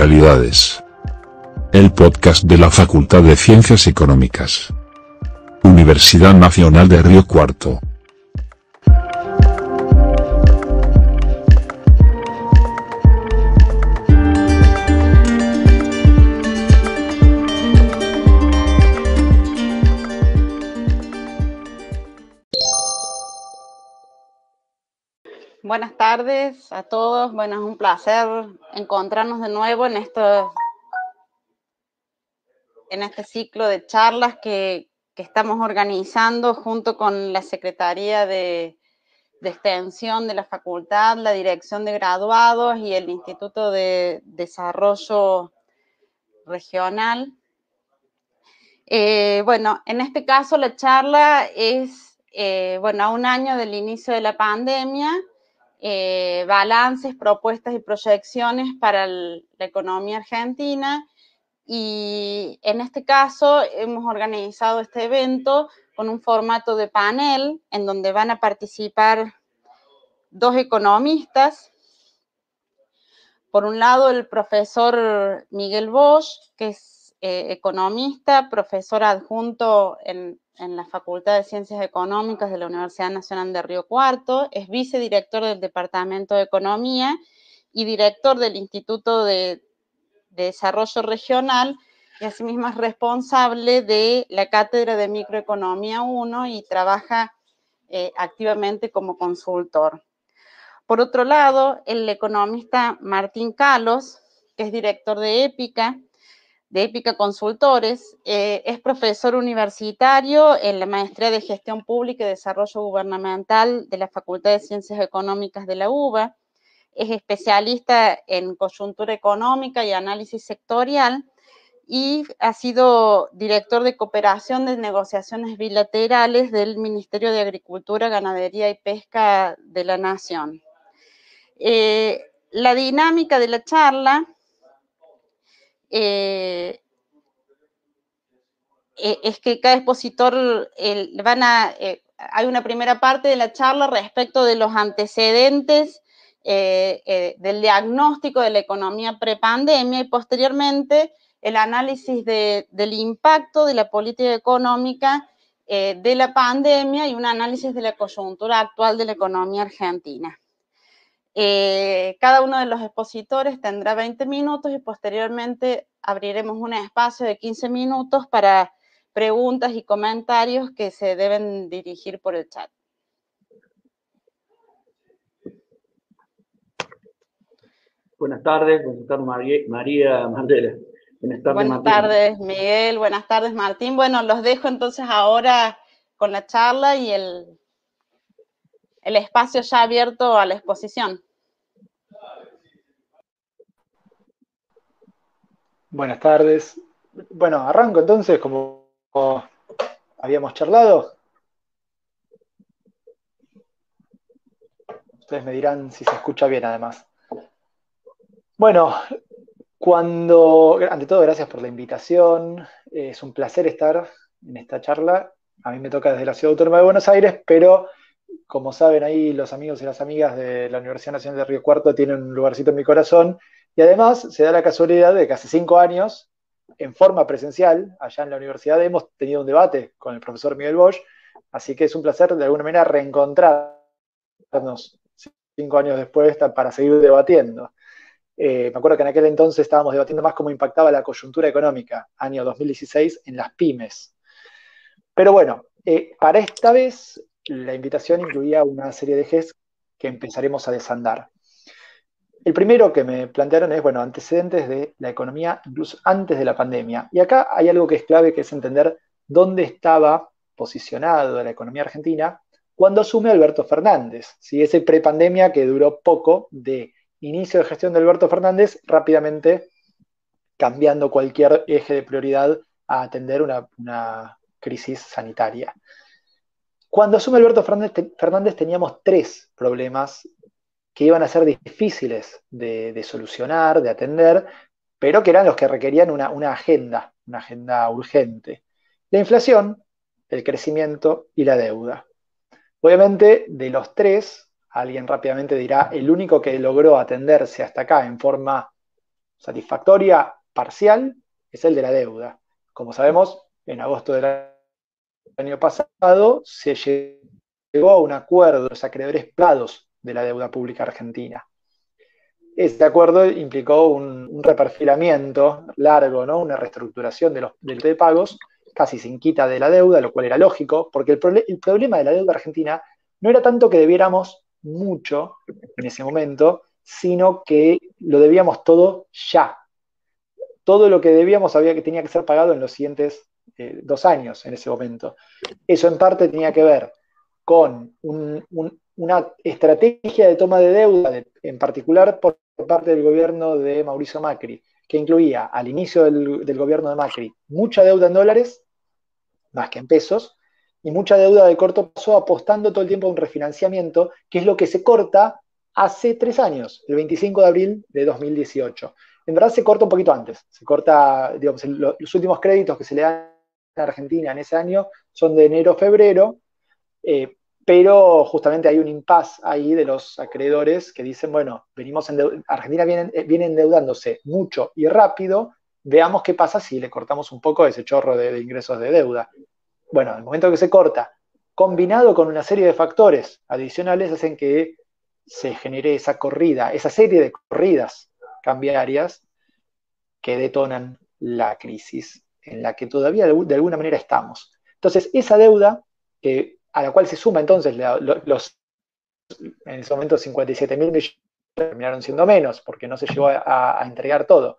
Realidades. El podcast de la Facultad de Ciencias Económicas. Universidad Nacional de Río Cuarto. Buenas tardes a todos. Bueno, es un placer encontrarnos de nuevo en, en este ciclo de charlas que, estamos organizando junto con la Secretaría de, Extensión de la Facultad, la Dirección de Graduados y el Instituto de Desarrollo Regional. Eh, bueno, en este caso la charla es, eh, bueno, a un año del inicio de la pandemia eh, balances, propuestas y proyecciones para la economía argentina. Y en este caso hemos organizado este evento con un formato de panel en donde van a participar dos economistas. Por un lado, el profesor Miguel Bosch, que es eh, economista, profesor adjunto en en la Facultad de Ciencias Económicas de la Universidad Nacional de Río Cuarto, es vicedirector del Departamento de Economía y director del Instituto de, Desarrollo Regional y asimismo es responsable de la Cátedra de Microeconomía 1 y trabaja eh, activamente como consultor. Por otro lado, el economista Martín Calos, que es director de Épica, de Épica Consultores, eh, es profesor universitario en la Maestría de Gestión Pública y Desarrollo Gubernamental de la Facultad de Ciencias Económicas de la UBA, es especialista en coyuntura económica y análisis sectorial y ha sido director de cooperación de negociaciones bilaterales del Ministerio de Agricultura, Ganadería y Pesca de la Nación. Eh, la dinámica de la charla eh, eh, es que cada expositor van a, eh, hay una primera parte de la charla respecto de los antecedentes del diagnóstico de la economía prepandemia y posteriormente el análisis del impacto de la política económica de la pandemia y un análisis de la coyuntura actual de la economía argentina. Eh, cada uno de los expositores tendrá 20 minutos y posteriormente abriremos un espacio de 15 minutos para preguntas y comentarios que se deben dirigir por el chat. Buenas tardes, buenas tardes María, Mandela. Buenas tardes, buenas tardes Miguel, buenas tardes Martín. Bueno, los dejo entonces ahora con la charla y el, el espacio ya abierto a la exposición. Buenas tardes. Bueno, arranco entonces como, habíamos charlado. Ustedes me dirán si se escucha bien además. Bueno, cuando, ante todo, gracias por la invitación. Es un placer estar en esta charla. A mí me toca desde la Ciudad Autónoma de Buenos Aires, pero como saben ahí los amigos y las amigas de la Universidad Nacional de Río Cuarto tienen un lugarcito en mi corazón y además se da la casualidad de que hace cinco años, en forma presencial, allá en la universidad hemos tenido un debate con el profesor Miguel Bosch, así que es un placer de alguna manera reencontrarnos cinco años después para seguir debatiendo. Eh, me acuerdo que en aquel entonces estábamos debatiendo más cómo impactaba la coyuntura económica, año 2016, en las pymes. Pero bueno, eh, para esta vez la invitación incluía una serie de ejes que empezaremos a desandar. El primero que me plantearon es, bueno, antecedentes de la economía incluso antes de la pandemia. Y acá hay algo que es clave, que es entender dónde estaba posicionado la economía argentina cuando asume Alberto Fernández. Si ese prepandemia que duró poco de inicio de gestión de Alberto Fernández, rápidamente cambiando cualquier eje de prioridad a atender una, una crisis sanitaria. Cuando asume Alberto Fernández, teníamos tres problemas que iban a ser difíciles de, solucionar, de atender, pero que eran los que requerían una, agenda, una agenda urgente. La inflación, el crecimiento y la deuda. Obviamente, de los tres, alguien rápidamente dirá, el único que logró atenderse hasta acá en forma satisfactoria parcial es el de la deuda. Como sabemos, en agosto del año pasado se llegó a un acuerdo de los acreedores plados de la deuda pública argentina. Este acuerdo implicó un, reperfilamiento largo, ¿no? una reestructuración de los de pagos, casi sin quita de la deuda, lo cual era lógico, porque el, el problema de la deuda argentina no era tanto que debiéramos mucho en ese momento, sino que lo debíamos todo ya. Todo lo que debíamos había que tenía que ser pagado en los siguientes eh, dos años en ese momento. Eso en parte tenía que ver con una estrategia de toma de deuda, en particular por parte del gobierno de Mauricio Macri, que incluía al inicio del, del gobierno de Macri mucha deuda en dólares, más que en pesos, y mucha deuda de corto plazo apostando todo el tiempo a un refinanciamiento, que es lo que se corta hace tres años, el 25 de abril de 2018. En verdad se corta un poquito antes, se corta, digamos, los últimos créditos que se le dan a Argentina en ese año son de enero a febrero, eh, pero justamente hay un impasse ahí de los acreedores que dicen, bueno, venimos en Argentina viene, eh, viene, endeudándose mucho y rápido, veamos qué pasa si le cortamos un poco ese chorro de, de ingresos de deuda. Bueno, el momento que se corta, combinado con una serie de factores adicionales, hacen que se genere esa corrida, esa serie de corridas cambiarias que detonan la crisis en la que todavía de, alguna manera estamos. Entonces, esa deuda, a la cual se suma entonces los, en ese momento 57 mil millones, terminaron siendo menos porque no se llegó a, entregar todo,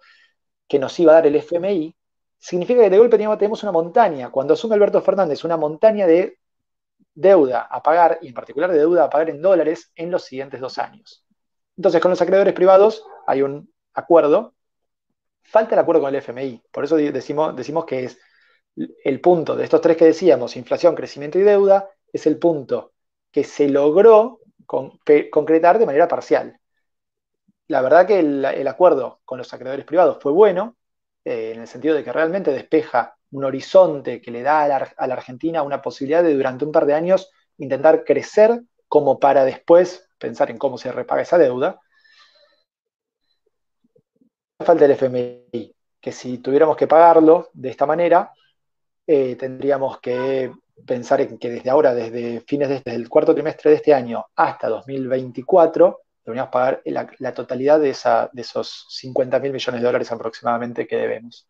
que nos iba a dar el FMI, significa que de golpe tenemos una montaña. Cuando asume Alberto Fernández, una montaña de deuda a pagar, y en particular de deuda a pagar en dólares, en los siguientes dos años. Entonces, con los acreedores privados hay un acuerdo. Falta el acuerdo con el FMI. Por eso decimos, que es el punto de estos tres que decíamos, inflación, crecimiento y deuda, es el punto que se logró concretar de manera parcial. La verdad que el, acuerdo con los acreedores privados fue bueno, eh, en el sentido de que realmente despeja un horizonte que le da a la, Argentina una posibilidad de durante un par de años intentar crecer como para después pensar en cómo se repaga esa deuda. Falta el FMI, que si tuviéramos que pagarlo de esta manera, eh, tendríamos que pensar en que desde ahora, desde fines de, desde el cuarto trimestre de este año hasta 2024, deberíamos pagar la, totalidad de, esa, de esos 50 mil millones de dólares aproximadamente que debemos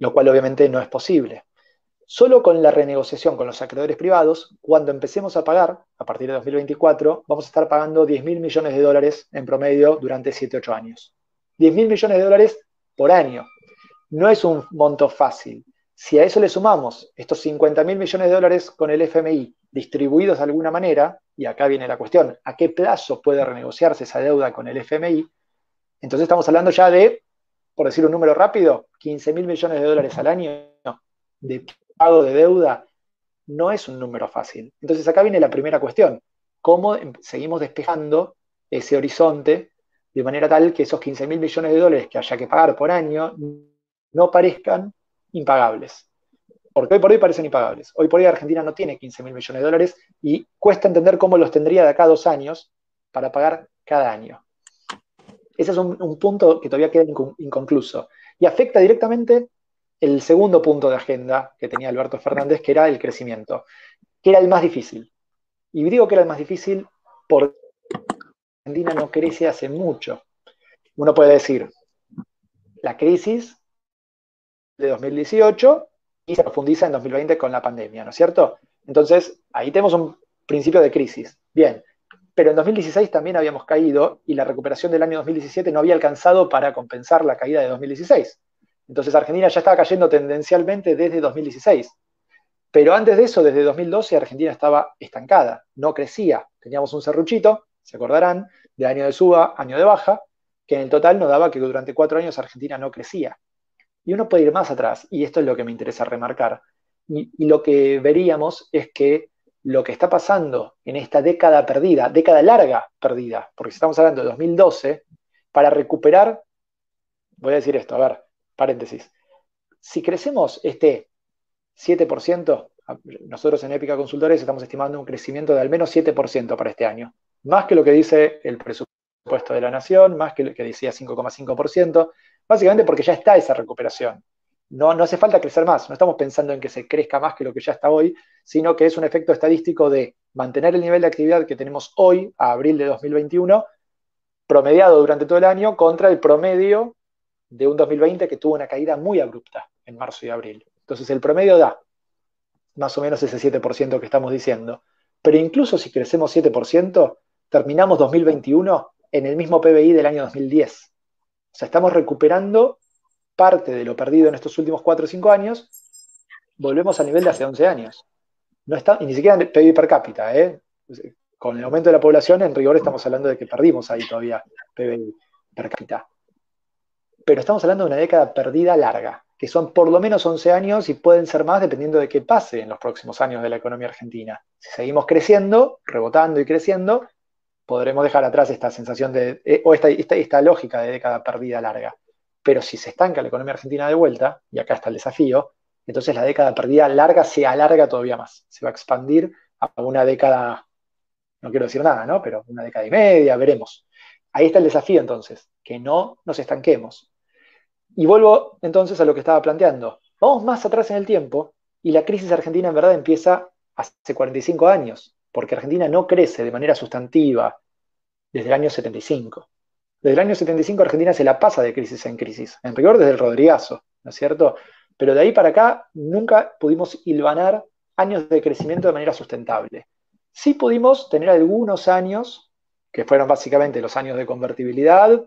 lo cual obviamente no es posible. Solo con la renegociación con los acreedores privados, cuando empecemos a pagar, a partir de 2024, vamos a estar pagando 10 mil millones de dólares en promedio durante 7-8 años. 10 mil millones de dólares por año. No es un monto fácil. Si a eso le sumamos estos 50 mil millones de dólares con el FMI distribuidos de alguna manera, y acá viene la cuestión, ¿a qué plazo puede renegociarse esa deuda con el FMI? Entonces estamos hablando ya de por decir un número rápido, 15 mil millones de dólares al año de pago de deuda no es un número fácil. Entonces acá viene la primera cuestión. ¿Cómo seguimos despejando ese horizonte de manera tal que esos 15 mil millones de dólares que haya que pagar por año no parezcan impagables? Porque hoy por hoy parecen impagables. Hoy por hoy Argentina no tiene 15 mil millones de dólares y cuesta entender cómo los tendría de acá a dos años para pagar cada año. Ese es un, punto que todavía queda inconcluso. Y afecta directamente el segundo punto de agenda que tenía Alberto Fernández, que era el crecimiento, que era el más difícil. Y digo que era el más difícil porque Argentina no crece hace mucho. Uno puede decir, la crisis de 2018 y se profundiza en 2020 con la pandemia, ¿no es cierto? Entonces, ahí tenemos un principio de crisis. Bien, pero en 2016 también habíamos caído y la recuperación del año 2017 no había alcanzado para compensar la caída de 2016. Entonces Argentina ya estaba cayendo tendencialmente desde 2016. Pero antes de eso, desde 2012, Argentina estaba estancada, no crecía. Teníamos un serruchito, se acordarán, de año de suba, año de baja, que en el total nos daba que durante cuatro años Argentina no crecía. Y uno puede ir más atrás, y esto es lo que me interesa remarcar. y lo que veríamos es que lo que está pasando en esta década perdida, década larga perdida, porque estamos hablando de 2012, para recuperar, voy a decir esto, a ver, paréntesis, si crecemos este 7%, nosotros en Épica Consultores estamos estimando un crecimiento de al menos 7% para este año, más que lo que dice el presupuesto de la nación, más que lo que decía 5,5%, básicamente porque ya está esa recuperación. No, no hace falta crecer más, no estamos pensando en que se crezca más que lo que ya está hoy, sino que es un efecto estadístico de mantener el nivel de actividad que tenemos hoy, a abril de 2021, promediado durante todo el año contra el promedio de un 2020 que tuvo una caída muy abrupta en marzo y abril. Entonces el promedio da más o menos ese 7% que estamos diciendo. Pero incluso si crecemos 7%, terminamos 2021 en el mismo PBI del año 2010. O sea, estamos recuperando parte de lo perdido en estos últimos 4 o 5 años, volvemos al nivel de hace 11 años. No está, y ni siquiera en PIB per cápita. ¿eh? Con el aumento de la población, en rigor estamos hablando de que perdimos ahí todavía PBI per cápita. Pero estamos hablando de una década perdida larga, que son por lo menos 11 años y pueden ser más dependiendo de qué pase en los próximos años de la economía argentina. Si seguimos creciendo, rebotando y creciendo, podremos dejar atrás esta sensación de, eh, o esta, esta, lógica de década perdida larga. Pero si se estanca la economía argentina de vuelta, y acá está el desafío, entonces la década perdida larga se alarga todavía más. Se va a expandir a una década, no quiero decir nada, ¿no? Pero una década y media, veremos. Ahí está el desafío entonces, que no nos estanquemos. Y vuelvo entonces a lo que estaba planteando. Vamos más atrás en el tiempo y la crisis argentina en verdad empieza hace 45 años, porque Argentina no crece de manera sustantiva desde el año 75. Desde el año 75 Argentina se la pasa de crisis en crisis, en rigor desde el Rodrigazo, ¿no es cierto? Pero de ahí para acá nunca pudimos hilvanar años de crecimiento de manera sustentable. Sí pudimos tener algunos años, que fueron básicamente los años de convertibilidad,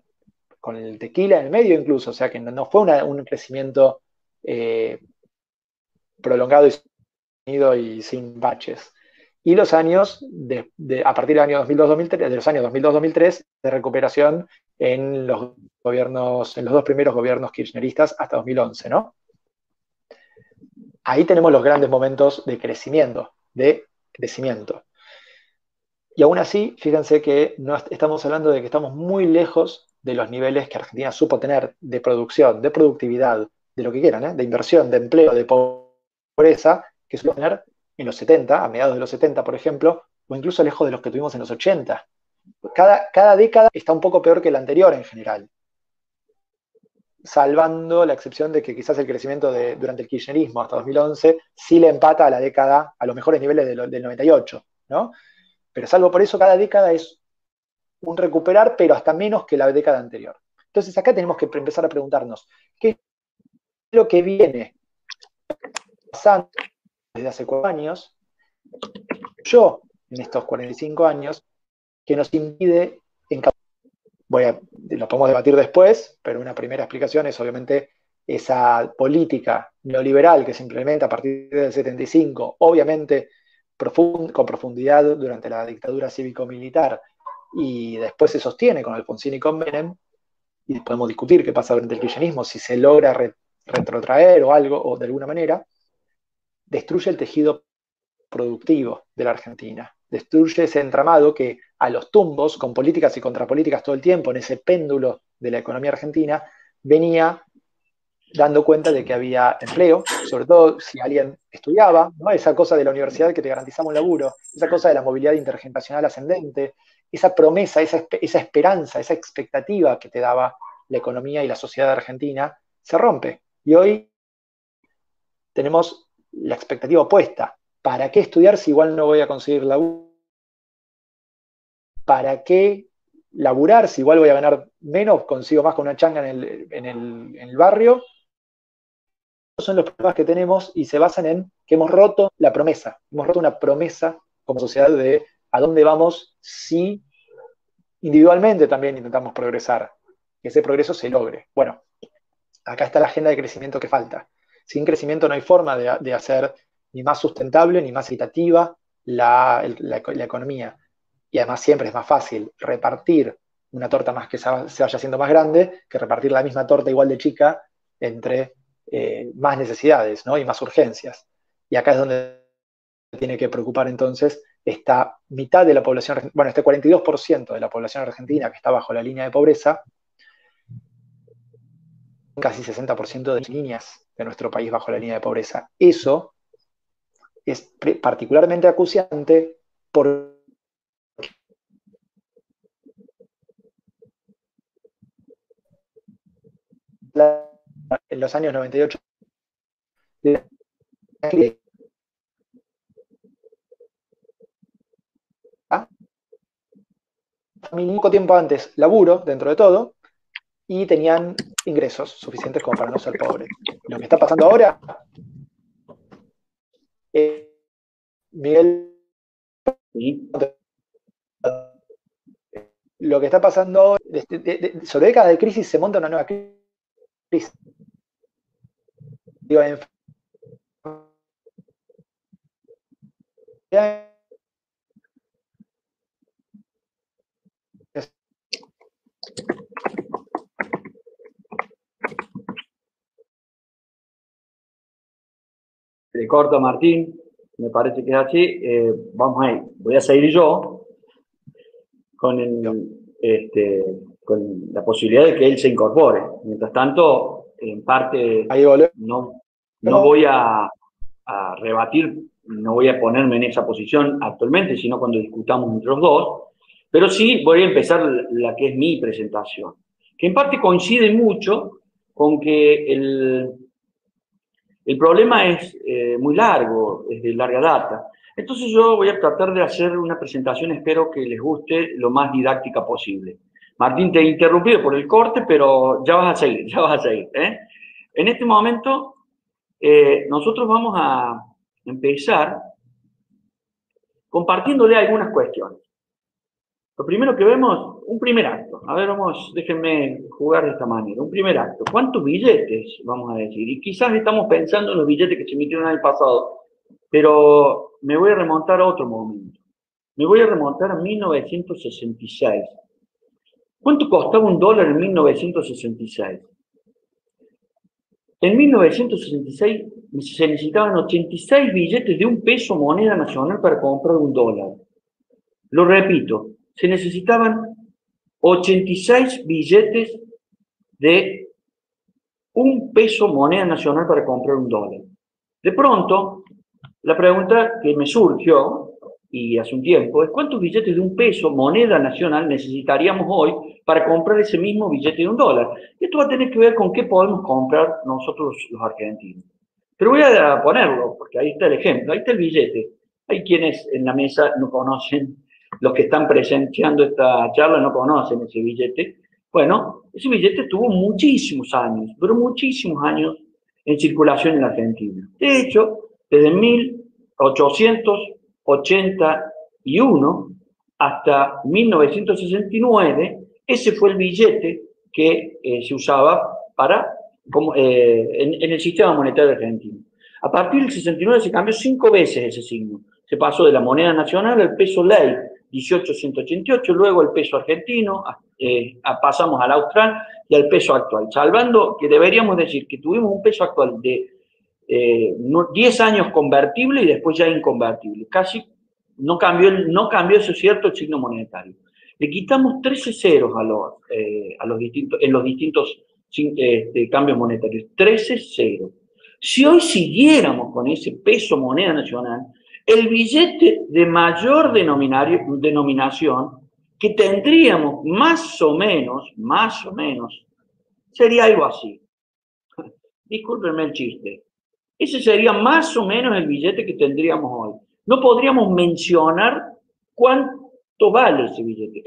con el tequila en el medio incluso, o sea que no, fue un crecimiento eh, prolongado y, y sin baches y los años, a partir del año 2002-2003, de los años 2002-2003, de recuperación en los gobiernos, en los dos primeros gobiernos kirchneristas hasta 2011, ¿no? Ahí tenemos los grandes momentos de crecimiento, de crecimiento. Y aún así, fíjense que no estamos hablando de que estamos muy lejos de los niveles que Argentina supo tener de producción, de productividad, de lo que quieran, ¿eh? de inversión, de empleo, de pobreza, que supo tener en los 70, a mediados de los 70, por ejemplo, o incluso lejos de los que tuvimos en los 80. Cada, cada década está un poco peor que la anterior en general, salvando la excepción de que quizás el crecimiento de, durante el kirchnerismo hasta 2011 sí le empata a la década, a los mejores niveles del 98, ¿no? Pero salvo por eso, cada década es un recuperar, pero hasta menos que la década anterior. Entonces acá tenemos que empezar a preguntarnos, ¿qué es lo que viene pasando desde hace cuatro años, yo en estos 45 años, que nos impide voy a, lo podemos debatir después, pero una primera explicación es obviamente esa política neoliberal que se implementa a partir del 75, obviamente con profundidad durante la dictadura cívico-militar y después se sostiene con Alfonsín y con Menem, y podemos discutir qué pasa durante el kirchnerismo, si se logra retrotraer o algo, o de alguna manera, destruye el tejido productivo de la Argentina, destruye ese entramado que a los tumbos, con políticas y contrapolíticas todo el tiempo, en ese péndulo de la economía argentina, venía dando cuenta de que había empleo, sobre todo si alguien estudiaba, ¿no? esa cosa de la universidad que te garantizaba un laburo, esa cosa de la movilidad intergeneracional ascendente, esa promesa, esa, esa esperanza, esa expectativa que te daba la economía y la sociedad argentina, se rompe. Y hoy tenemos la expectativa opuesta. ¿Para qué estudiar si igual no voy a conseguir laburo? ¿Para qué laburar si igual voy a ganar menos, consigo más con una changa en el, en el barrio? Esos son los problemas que tenemos y se basan en que hemos roto la promesa. Hemos roto una promesa como sociedad de a dónde vamos si individualmente también intentamos progresar, que ese progreso se logre. Bueno, acá está la agenda de crecimiento que falta. Sin crecimiento no hay forma de, hacer ni más sustentable ni más equitativa la, economía. Y además siempre es más fácil repartir una torta más que se vaya haciendo más grande que repartir la misma torta igual de chica entre eh, más necesidades y más urgencias. Y acá es donde tiene que preocupar entonces esta mitad de la población, bueno, este 42% de la población argentina que está bajo la línea de pobreza, casi 60% de líneas de nuestro país bajo la línea de pobreza. Eso es particularmente acuciante porque en los años 98 ¿ah? poco tiempo antes laburo dentro de todo y tenían ingresos suficientes como para no ser pobres. Lo que está pasando ahora, eh, Miguel, lo que está pasando, sobre décadas de crisis se monta una nueva crisis. Se corta Martín, me parece que es así. Eh, vamos a ir. Voy a seguir yo con, este, con la posibilidad de que él se incorpore. Mientras tanto, en parte, no, no voy a, a rebatir, no voy a ponerme en esa posición actualmente, sino cuando discutamos entre los dos. Pero sí voy a empezar la que es mi presentación, que en parte coincide mucho con que el, el problema es eh, muy largo, es de larga data. Entonces yo voy a tratar de hacer una presentación, espero que les guste lo más didáctica posible. Martín, te he interrumpido por el corte, pero ya vas a seguir, ya vas a seguir. ¿eh? En este momento, eh, nosotros vamos a empezar compartiéndole algunas cuestiones. Lo primero que vemos, un primer acto. A ver, vamos, déjenme jugar de esta manera. Un primer acto. ¿Cuántos billetes, vamos a decir? Y quizás estamos pensando en los billetes que se emitieron el año pasado, pero me voy a remontar a otro momento. Me voy a remontar a 1966. ¿Cuánto costaba un dólar en 1966? En 1966 se necesitaban 86 billetes de un peso moneda nacional para comprar un dólar. Lo repito, se necesitaban 86 billetes de un peso moneda nacional para comprar un dólar. De pronto, la pregunta que me surgió, y hace un tiempo, es cuántos billetes de un peso moneda nacional necesitaríamos hoy para comprar ese mismo billete de un dólar. Esto va a tener que ver con qué podemos comprar nosotros los argentinos. Pero voy a ponerlo, porque ahí está el ejemplo, ahí está el billete. Hay quienes en la mesa no conocen los que están presenciando esta charla no conocen ese billete. Bueno, ese billete tuvo muchísimos años, pero muchísimos años en circulación en la Argentina. De hecho, desde 1881 hasta 1969, ese fue el billete que eh, se usaba para, como, eh, en, en el sistema monetario argentino. A partir del 69 se cambió cinco veces ese signo. Se pasó de la moneda nacional al peso ley, 1888, luego el peso argentino, eh, pasamos al austral y al peso actual, salvando que deberíamos decir que tuvimos un peso actual de 10 eh, años convertible y después ya inconvertible. Casi no cambió, no cambió eso es cierto, el signo monetario. Le quitamos 13 ceros eh, a los distintos, en los distintos este, cambios monetarios. 13 ceros. Si hoy siguiéramos con ese peso moneda nacional, el billete de mayor denominación que tendríamos más o menos, más o menos, sería algo así. Discúlpenme el chiste. Ese sería más o menos el billete que tendríamos hoy. No podríamos mencionar cuánto vale ese billete.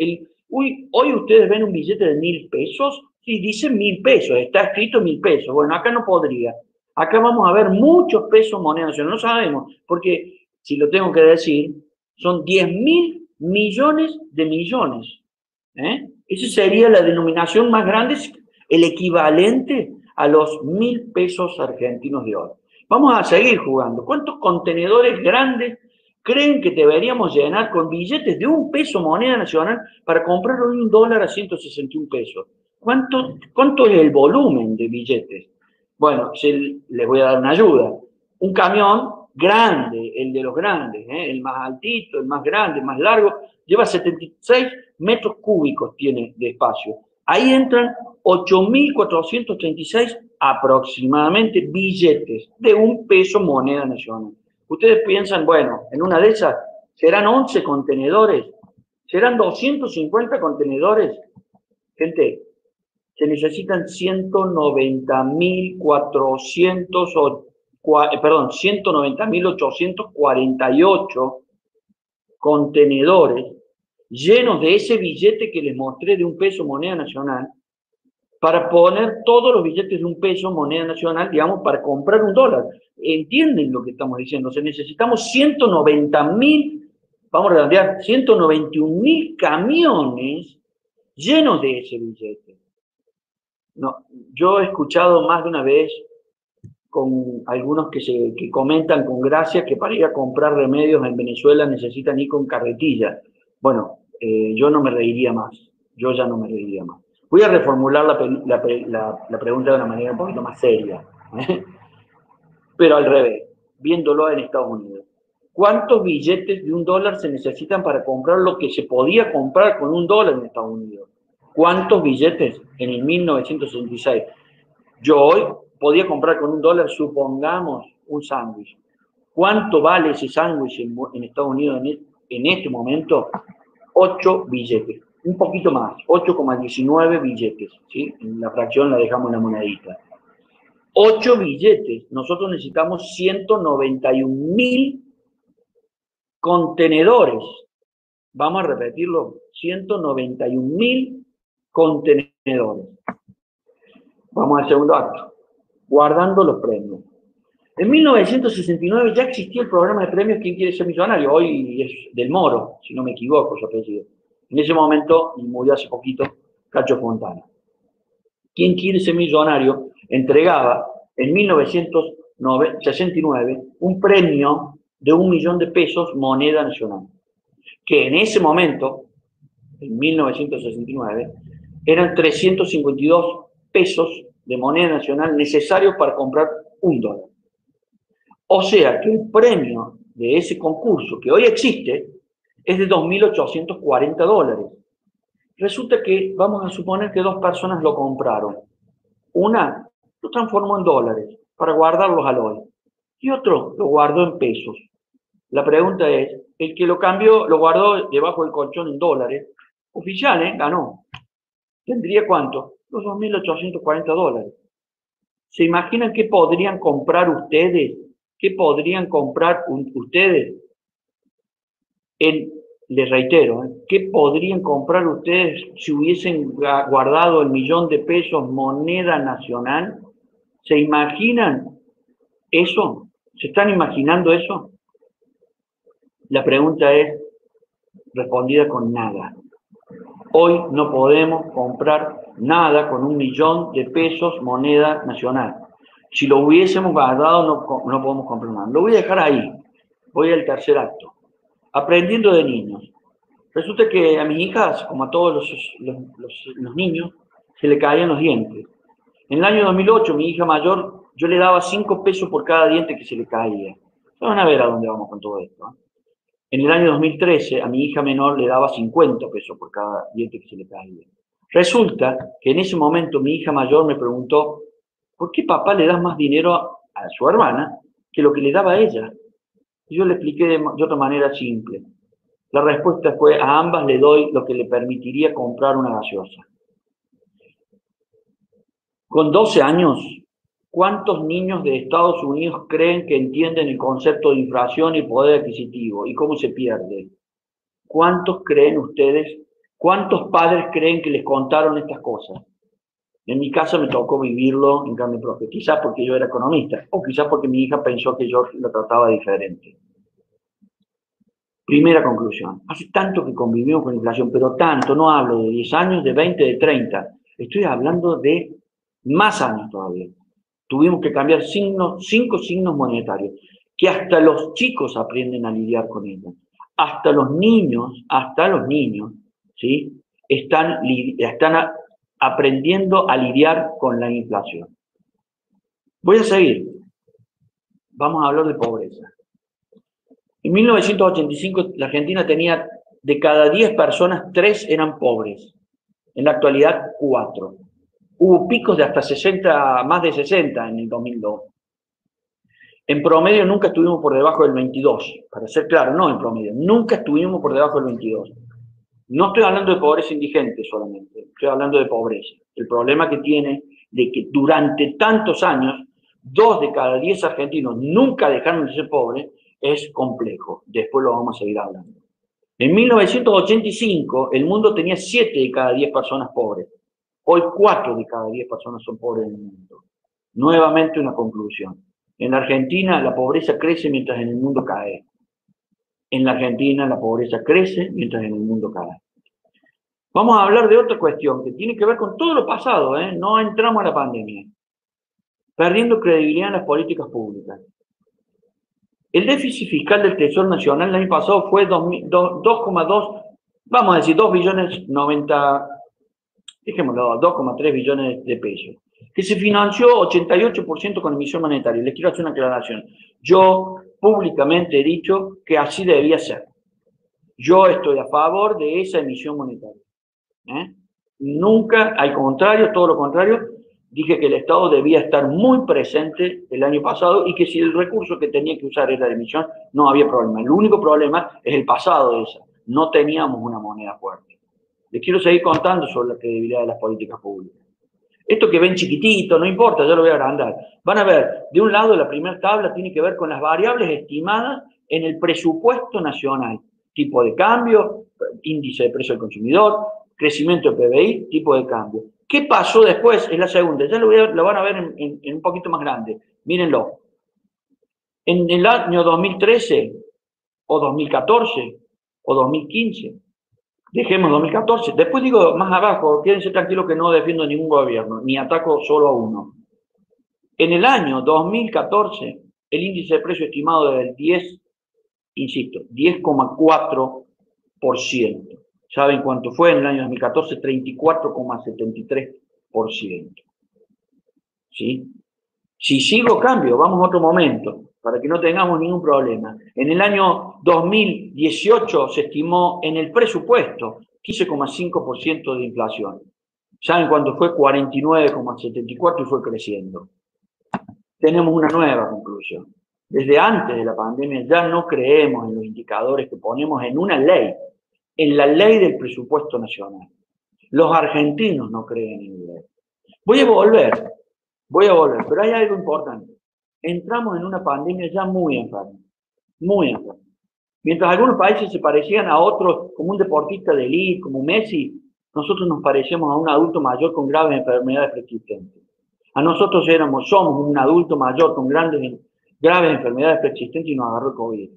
Hoy, ustedes ven un billete de mil pesos, sí, dice mil pesos, está escrito mil pesos. Bueno, acá no podría. Acá vamos a ver muchos pesos monedas, no sabemos, porque si lo tengo que decir, son 10 mil millones de millones. ¿eh? Esa sería la denominación más grande, el equivalente a los mil pesos argentinos de oro. Vamos a seguir jugando. ¿Cuántos contenedores grandes creen que deberíamos llenar con billetes de un peso moneda nacional para comprar un dólar a 161 pesos? ¿Cuánto, ¿Cuánto es el volumen de billetes? Bueno, les voy a dar una ayuda. Un camión grande, el de los grandes, ¿eh? el más altito, el más grande, el más largo, lleva 76 metros cúbicos tiene de espacio. Ahí entran 8.436 aproximadamente billetes de un peso moneda nacional. Ustedes piensan, bueno, en una de esas serán 11 contenedores, serán 250 contenedores. Gente, se necesitan 190.400, eh, perdón, 190.848 contenedores llenos de ese billete que les mostré de un peso moneda nacional, para poner todos los billetes de un peso moneda nacional, digamos, para comprar un dólar. ¿Entienden lo que estamos diciendo? O sea, necesitamos 190 mil, vamos a redondear, 191 mil camiones llenos de ese billete. No, yo he escuchado más de una vez con algunos que, se, que comentan con gracia que para ir a comprar remedios en Venezuela necesitan ir con carretilla. Bueno, eh, yo no me reiría más, yo ya no me reiría más. Voy a reformular la, la pregunta de una manera un poquito más seria, ¿eh? pero al revés, viéndolo en Estados Unidos. ¿Cuántos billetes de un dólar se necesitan para comprar lo que se podía comprar con un dólar en Estados Unidos? ¿Cuántos billetes en el 1966? Yo hoy podía comprar con un dólar, supongamos, un sándwich. ¿Cuánto vale ese sándwich en, Estados Unidos en, en este momento? 8 billetes. Un poquito más, 8,19 billetes. ¿sí? En la fracción la dejamos en la monedita. 8 billetes. Nosotros necesitamos 191 mil contenedores. Vamos a repetirlo. 191 mil contenedores. Vamos al segundo acto. Guardando los premios. En 1969 ya existía el programa de premios ¿Quién quiere ser millonario? Hoy es del Moro, si no me equivoco, yo apellido. En ese momento, y murió hace poquito, Cacho Fontana. ¿Quién quiere ser millonario? Entregaba en 1969 un premio de un millón de pesos moneda nacional, que en ese momento, en 1969, eran 352 pesos de moneda nacional necesarios para comprar un dólar. O sea que el premio de ese concurso que hoy existe es de 2.840 dólares. Resulta que vamos a suponer que dos personas lo compraron. Una lo transformó en dólares para guardarlos al hoy y otro lo guardó en pesos. La pregunta es, el que lo cambió, lo guardó debajo del colchón en dólares, oficial, ¿eh? ganó. ¿Tendría cuánto? Los 2.840 dólares. ¿Se imaginan qué podrían comprar ustedes? ¿Qué podrían comprar ustedes? les reitero, ¿eh? ¿qué podrían comprar ustedes si hubiesen guardado el millón de pesos moneda nacional? ¿Se imaginan eso? ¿Se están imaginando eso? La pregunta es respondida con nada. Hoy no podemos comprar nada con un millón de pesos moneda nacional. Si lo hubiésemos guardado, no, no podemos comprar nada. Lo voy a dejar ahí. Voy al tercer acto. Aprendiendo de niños. Resulta que a mis hijas, como a todos los, los, niños, se le caían los dientes. En el año 2008, mi hija mayor, yo le daba 5 pesos por cada diente que se le caía. Van a ver a dónde vamos con todo esto. ¿eh? En el año 2013 a mi hija menor le daba 50 pesos por cada diente que se le caía. Resulta que en ese momento mi hija mayor me preguntó, ¿por qué papá le da más dinero a su hermana que lo que le daba a ella? Y yo le expliqué de, de otra manera simple. La respuesta fue, a ambas le doy lo que le permitiría comprar una gaseosa. Con 12 años, ¿Cuántos niños de Estados Unidos creen que entienden el concepto de inflación y poder adquisitivo y cómo se pierde? ¿Cuántos creen ustedes? ¿Cuántos padres creen que les contaron estas cosas? En mi caso me tocó vivirlo en cambio propio, quizás porque yo era economista o quizás porque mi hija pensó que yo lo trataba diferente. Primera conclusión, hace tanto que convivimos con inflación, pero tanto, no hablo de 10 años, de 20, de 30, estoy hablando de más años todavía tuvimos que cambiar cinco signos monetarios, que hasta los chicos aprenden a lidiar con ellos. Hasta los niños, hasta los niños, ¿sí? Están, están aprendiendo a lidiar con la inflación. Voy a seguir. Vamos a hablar de pobreza. En 1985 la Argentina tenía de cada 10 personas, 3 eran pobres. En la actualidad, 4. Hubo picos de hasta 60, más de 60 en el 2002. En promedio nunca estuvimos por debajo del 22, para ser claro, no en promedio, nunca estuvimos por debajo del 22. No estoy hablando de pobreza indigente solamente, estoy hablando de pobreza. El problema que tiene de que durante tantos años, dos de cada diez argentinos nunca dejaron de ser pobres, es complejo. Después lo vamos a seguir hablando. En 1985, el mundo tenía siete de cada diez personas pobres. Hoy cuatro de cada diez personas son pobres en el mundo. Nuevamente una conclusión. En Argentina la pobreza crece mientras en el mundo cae. En la Argentina la pobreza crece mientras en el mundo cae. Vamos a hablar de otra cuestión que tiene que ver con todo lo pasado, ¿eh? no entramos a la pandemia. Perdiendo credibilidad en las políticas públicas. El déficit fiscal del Tesoro Nacional el año pasado fue 2,2, vamos a decir 2 billones 90, dejémoslo, 2,3 billones de pesos, que se financió 88% con emisión monetaria. Les quiero hacer una aclaración. Yo públicamente he dicho que así debía ser. Yo estoy a favor de esa emisión monetaria. ¿eh? Nunca, al contrario, todo lo contrario, dije que el Estado debía estar muy presente el año pasado y que si el recurso que tenía que usar era la emisión, no había problema. El único problema es el pasado de esa. No teníamos una moneda fuerte. Les quiero seguir contando sobre la credibilidad de las políticas públicas. Esto que ven chiquitito, no importa, ya lo voy a agrandar. Van a ver, de un lado la primera tabla tiene que ver con las variables estimadas en el presupuesto nacional. Tipo de cambio, índice de precio del consumidor, crecimiento del PBI, tipo de cambio. ¿Qué pasó después? Es la segunda. Ya lo, lo van a ver en, un poquito más grande. Mírenlo. En el año 2013 o 2014 o 2015, dejemos 2014, después digo más abajo, quédense tranquilos que no defiendo ningún gobierno, ni ataco solo a uno. En el año 2014, el índice de precio estimado del 10, insisto, 10,4%. ¿Saben cuánto fue en el año 2014? 34,73%. ¿Sí? Si sigo cambio, vamos a otro momento, para que no tengamos ningún problema. En el año 2018 se estimó en el presupuesto 15,5% de inflación. ¿Saben cuánto fue? 49,74 y fue creciendo. Tenemos una nueva conclusión. Desde antes de la pandemia ya no creemos en los indicadores que ponemos en una ley en la ley del presupuesto nacional. Los argentinos no creen en la ley. Voy a volver, voy a volver, pero hay algo importante. Entramos en una pandemia ya muy enferma, muy enferma. Mientras algunos países se parecían a otros, como un deportista de elite, como Messi, nosotros nos parecemos a un adulto mayor con graves enfermedades preexistentes. A nosotros éramos, somos un adulto mayor con grandes, graves enfermedades preexistentes y nos agarró COVID.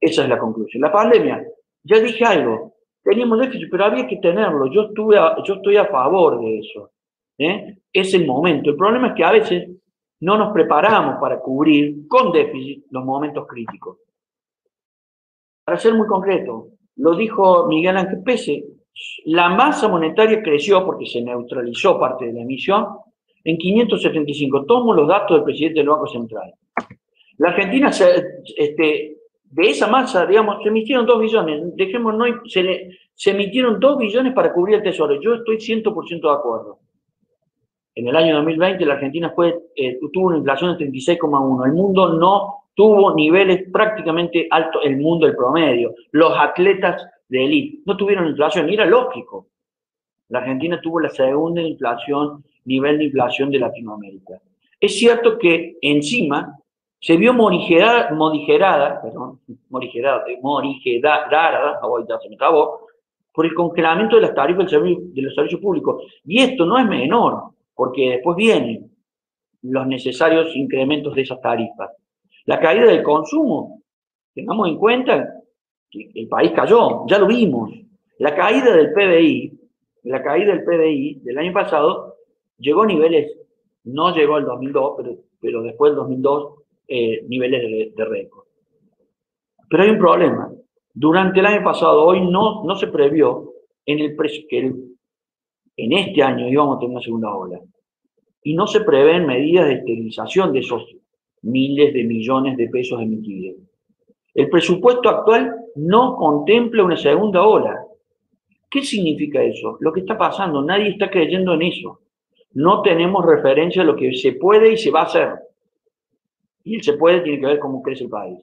Esa es la conclusión. La pandemia ya dije algo, teníamos déficit, pero había que tenerlo. Yo, estuve yo estoy a favor de eso. ¿eh? Es el momento. El problema es que a veces no nos preparamos para cubrir con déficit los momentos críticos. Para ser muy concreto, lo dijo Miguel Ángel Pese, la masa monetaria creció porque se neutralizó parte de la emisión en 575. Tomo los datos del presidente del Banco Central. La Argentina se, este, de esa masa, digamos, se emitieron dos billones, dejemos, no, se, se emitieron dos billones para cubrir el tesoro. Yo estoy 100% de acuerdo. En el año 2020 la Argentina fue, eh, tuvo una inflación de 36,1. El mundo no tuvo niveles prácticamente altos, el mundo el promedio. Los atletas de élite no tuvieron inflación, y era lógico. La Argentina tuvo la segunda inflación, nivel de inflación de Latinoamérica. Es cierto que encima se vio morigerada, morigerada, perdón, morigerada, morigerada, ya se me acabó, por el congelamiento de las tarifas de los servicios públicos. Y esto no es menor, porque después vienen los necesarios incrementos de esas tarifas. La caída del consumo, tengamos en cuenta que el país cayó, ya lo vimos. La caída del PBI, la caída del PBI del año pasado llegó a niveles, no llegó al 2002, pero, pero después del 2002 eh, niveles de, récord. Pero hay un problema. Durante el año pasado, hoy no, no se previó en, el que en este año íbamos a tener una segunda ola. Y no se prevén medidas de esterilización de esos miles de millones de pesos emitidos. El presupuesto actual no contempla una segunda ola. ¿Qué significa eso? Lo que está pasando, nadie está creyendo en eso. No tenemos referencia a lo que se puede y se va a hacer y el se puede tiene que ver cómo crece el país.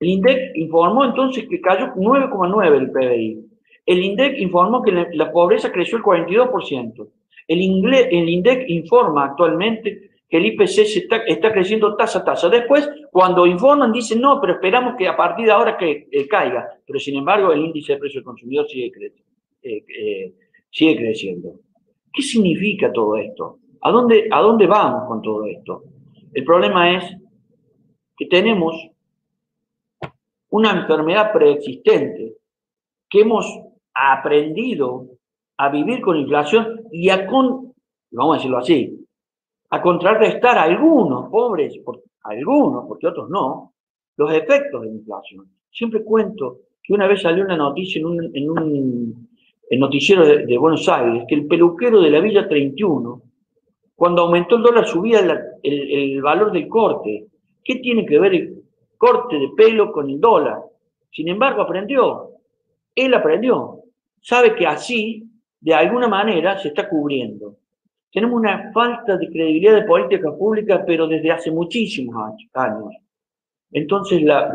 El INDEC informó entonces que cayó 9,9 el PBI. El INDEC informó que la, pobreza creció el 42%. El, el INDEC informa actualmente que el IPC está, creciendo tasa a tasa. Después, cuando informan, dicen, no, pero esperamos que a partir de ahora que eh, caiga. Pero sin embargo, el índice de precio del consumidor sigue, eh, eh, sigue creciendo. ¿Qué significa todo esto? ¿A dónde, ¿A dónde vamos con todo esto? El problema es que tenemos una enfermedad preexistente que hemos aprendido a vivir con inflación y a con, vamos a decirlo así, a contrarrestar a algunos pobres, por, algunos, porque otros no, los efectos de la inflación. Siempre cuento que una vez salió una noticia en un, en un noticiero de, Buenos Aires, que el peluquero de la Villa 31, cuando aumentó el dólar, subía el, el valor del corte. ¿Qué tiene que ver el corte de pelo con el dólar? Sin embargo, aprendió. Él aprendió. Sabe que así, de alguna manera, se está cubriendo. Tenemos una falta de credibilidad de política pública, pero desde hace muchísimos años. Entonces, la,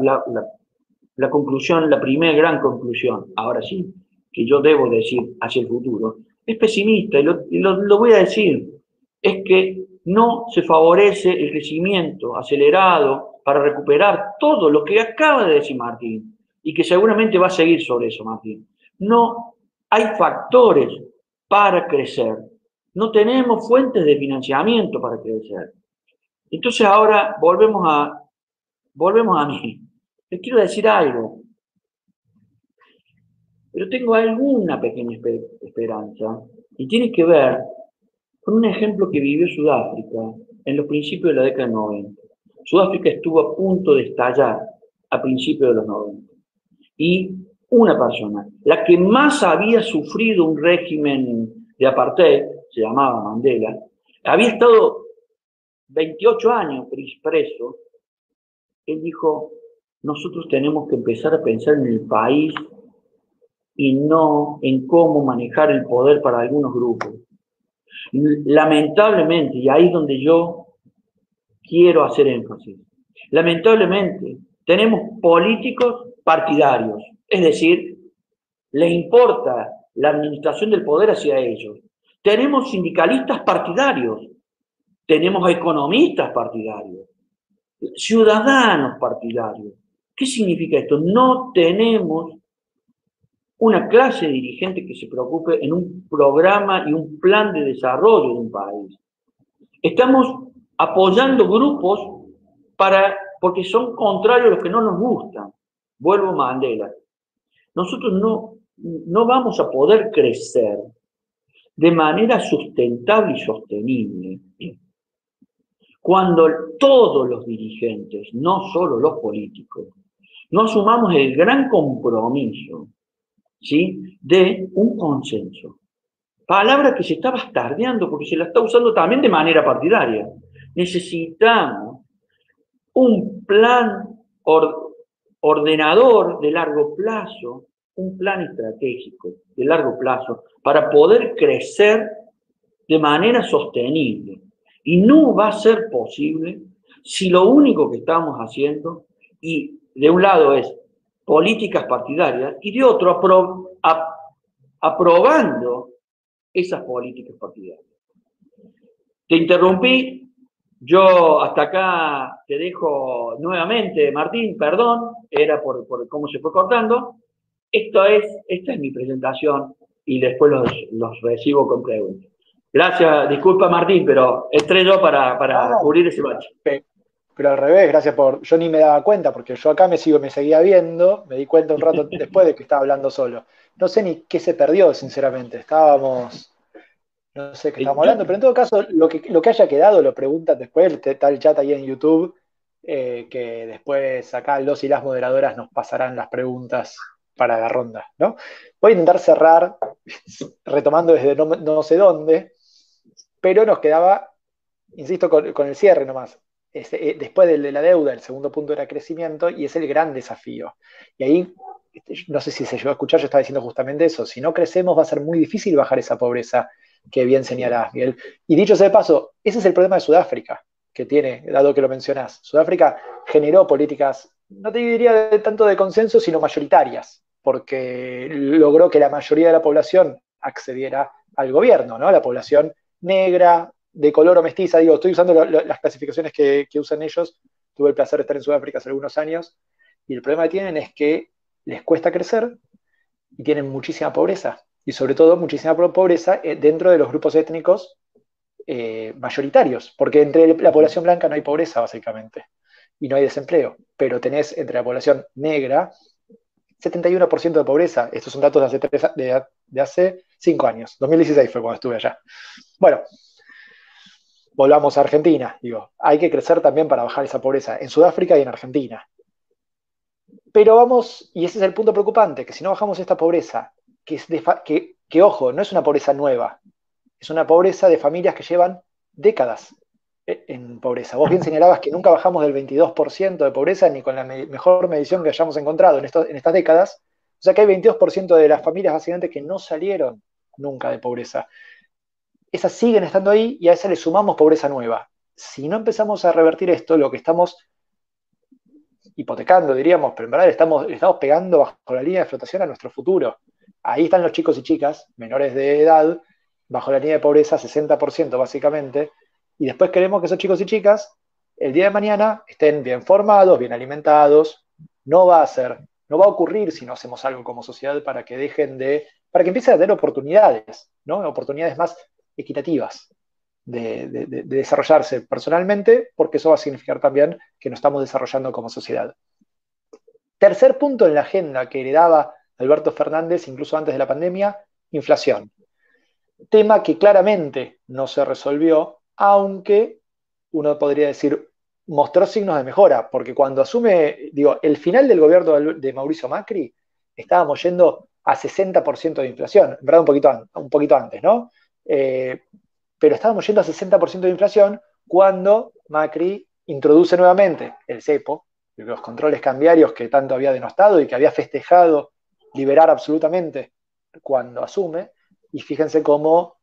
la, conclusión, la primera gran conclusión, ahora sí, que yo debo decir hacia el futuro, es pesimista, y lo, lo voy a decir, es que no se favorece el crecimiento acelerado para recuperar todo lo que acaba de decir Martín, y que seguramente va a seguir sobre eso, Martín. No hay factores para crecer no tenemos fuentes de financiamiento para crecer. Entonces ahora volvemos a, volvemos a mí. Les quiero decir algo. Pero tengo alguna pequeña esperanza y tiene que ver con un ejemplo que vivió Sudáfrica en los principios de la década de 90. Sudáfrica estuvo a punto de estallar a principios de los 90. Y una persona, la que más había sufrido un régimen de apartheid, se llamaba Mandela, había estado 28 años preso, él dijo, nosotros tenemos que empezar a pensar en el país y no en cómo manejar el poder para algunos grupos. Lamentablemente, y ahí es donde yo quiero hacer énfasis, lamentablemente tenemos políticos partidarios, es decir, les importa la administración del poder hacia ellos. Tenemos sindicalistas partidarios, tenemos economistas partidarios, ciudadanos partidarios. ¿Qué significa esto? No tenemos una clase dirigente que se preocupe en un programa y un plan de desarrollo de un país. Estamos apoyando grupos para, porque son contrarios a los que no nos gustan. Vuelvo a Mandela. Nosotros no, no vamos a poder crecer de manera sustentable y sostenible cuando todos los dirigentes, no solo los políticos, no asumamos el gran compromiso ¿sí? de un consenso. Palabra que se está bastardeando porque se la está usando también de manera partidaria. Necesitamos un plan ordenador de largo plazo un plan estratégico de largo plazo para poder crecer de manera sostenible. Y no va a ser posible si lo único que estamos haciendo, y de un lado es políticas partidarias, y de otro aprobando esas políticas partidarias. Te interrumpí, yo hasta acá te dejo nuevamente, Martín, perdón, era por, por cómo se fue cortando. Esto es, esta es mi presentación y después los, recibo con preguntas. Gracias, disculpa Martín, pero estrello para, para cubrir ese bache. Pero al revés, gracias por. Yo ni me daba cuenta, porque yo acá me sigo, me seguía viendo, me di cuenta un rato después de que estaba hablando solo. No sé ni qué se perdió, sinceramente. Estábamos. No sé qué estábamos hablando, pero en todo caso, lo que, lo que haya quedado lo preguntan después, está el chat ahí en YouTube, eh, que después acá los y las moderadoras nos pasarán las preguntas para la ronda, ¿no? Voy a intentar cerrar, retomando desde no, sé dónde, pero nos quedaba, insisto, con, el cierre nomás. Eh, después de la deuda, el segundo punto era crecimiento y es el gran desafío. Y ahí, este, no sé si se llegó a escuchar, yo estaba diciendo justamente eso, si no crecemos va a ser muy difícil bajar esa pobreza que bien señalás, Miguel. Y dicho sea de paso, ese es el problema de Sudáfrica que tiene, dado que lo mencionás. Sudáfrica generó políticas, no te diría tanto de consenso, sino mayoritarias porque logró que la mayoría de la población accediera al gobierno, ¿no? La población negra, de color o mestiza, digo, estoy usando las clasificaciones que, usan ellos, tuve el placer de estar en Sudáfrica hace algunos años, y el problema que tienen es que les cuesta crecer y tienen muchísima pobreza, y sobre todo muchísima pobreza eh, dentro de los grupos étnicos eh, mayoritarios, porque entre la población blanca no hay pobreza básicamente, y no hay desempleo, pero tenés entre la población negra 71% de pobreza, estos son datos de hace, de, de hace cinco años, 2016 fue cuando estuve allá. Bueno, volvamos a Argentina, digo, hay que crecer también para bajar esa pobreza en Sudáfrica y en Argentina. Pero vamos, y ese es el punto preocupante, que si no bajamos esta pobreza, que ojo, no es una pobreza nueva, es una pobreza de familias que llevan décadas e, en pobreza. Vos bien señalabas que nunca bajamos del 22% de pobreza ni con la mejor medición que hayamos encontrado en, en estas décadas. O sea que hay 22% de las familias básicamente que no salieron nunca de pobreza esas siguen estando ahí y a esas le sumamos pobreza nueva. Si no empezamos a revertir esto, lo que estamos hipotecando, diríamos, pero en verdad estamos, estamos pegando bajo la línea de flotación a nuestro futuro. Ahí están los chicos y chicas, menores de edad, bajo la línea de pobreza, 60% básicamente, y después queremos que esos chicos y chicas el día de mañana estén bien formados, bien alimentados. No va a ser, no va a ocurrir si no hacemos algo como sociedad para que dejen de, para que empiecen a tener oportunidades, ¿no? Oportunidades más equitativas de, desarrollarse personalmente, porque eso va a significar también que nos estamos desarrollando como sociedad. Tercer punto en la agenda que heredaba Alberto Fernández, incluso antes de la pandemia, inflación. Tema que claramente no se resolvió, aunque uno podría decir mostró signos de mejora, porque cuando asume, digo, el final del gobierno de Mauricio Macri, estábamos yendo a 60% de inflación, en verdad un poquito, antes, ¿no? Eh, pero estábamos yendo a 60% de inflación cuando Macri introduce nuevamente el cepo, los controles cambiarios que tanto había denostado y que había festejado liberar absolutamente cuando asume, y fíjense cómo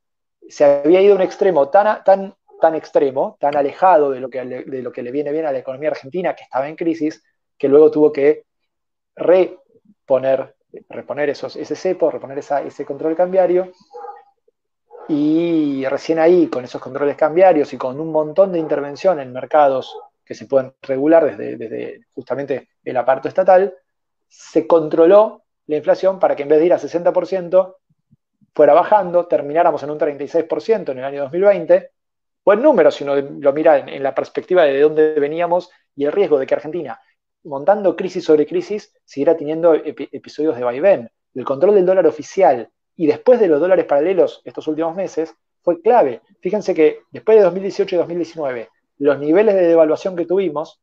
se había ido a un extremo tan, tan, tan extremo, tan alejado de lo, que, de lo que le viene bien a la economía argentina, que estaba en crisis, que luego tuvo que reponer, reponer esos, ese cepo, reponer ese control cambiario, y recién ahí, con esos controles cambiarios y con un montón de intervención en mercados que se pueden regular desde, desde justamente el aparato estatal, se controló la inflación para que en vez de ir a 60% fuera bajando, termináramos en un 36% en el año 2020. Buen número si uno lo mira en, la perspectiva de dónde veníamos y el riesgo de que Argentina, montando crisis sobre crisis, siguiera teniendo episodios de vaivén. El control del dólar oficial y después de los dólares paralelos estos últimos meses, fue clave. Fíjense que después de 2018 y 2019, los niveles de devaluación que tuvimos,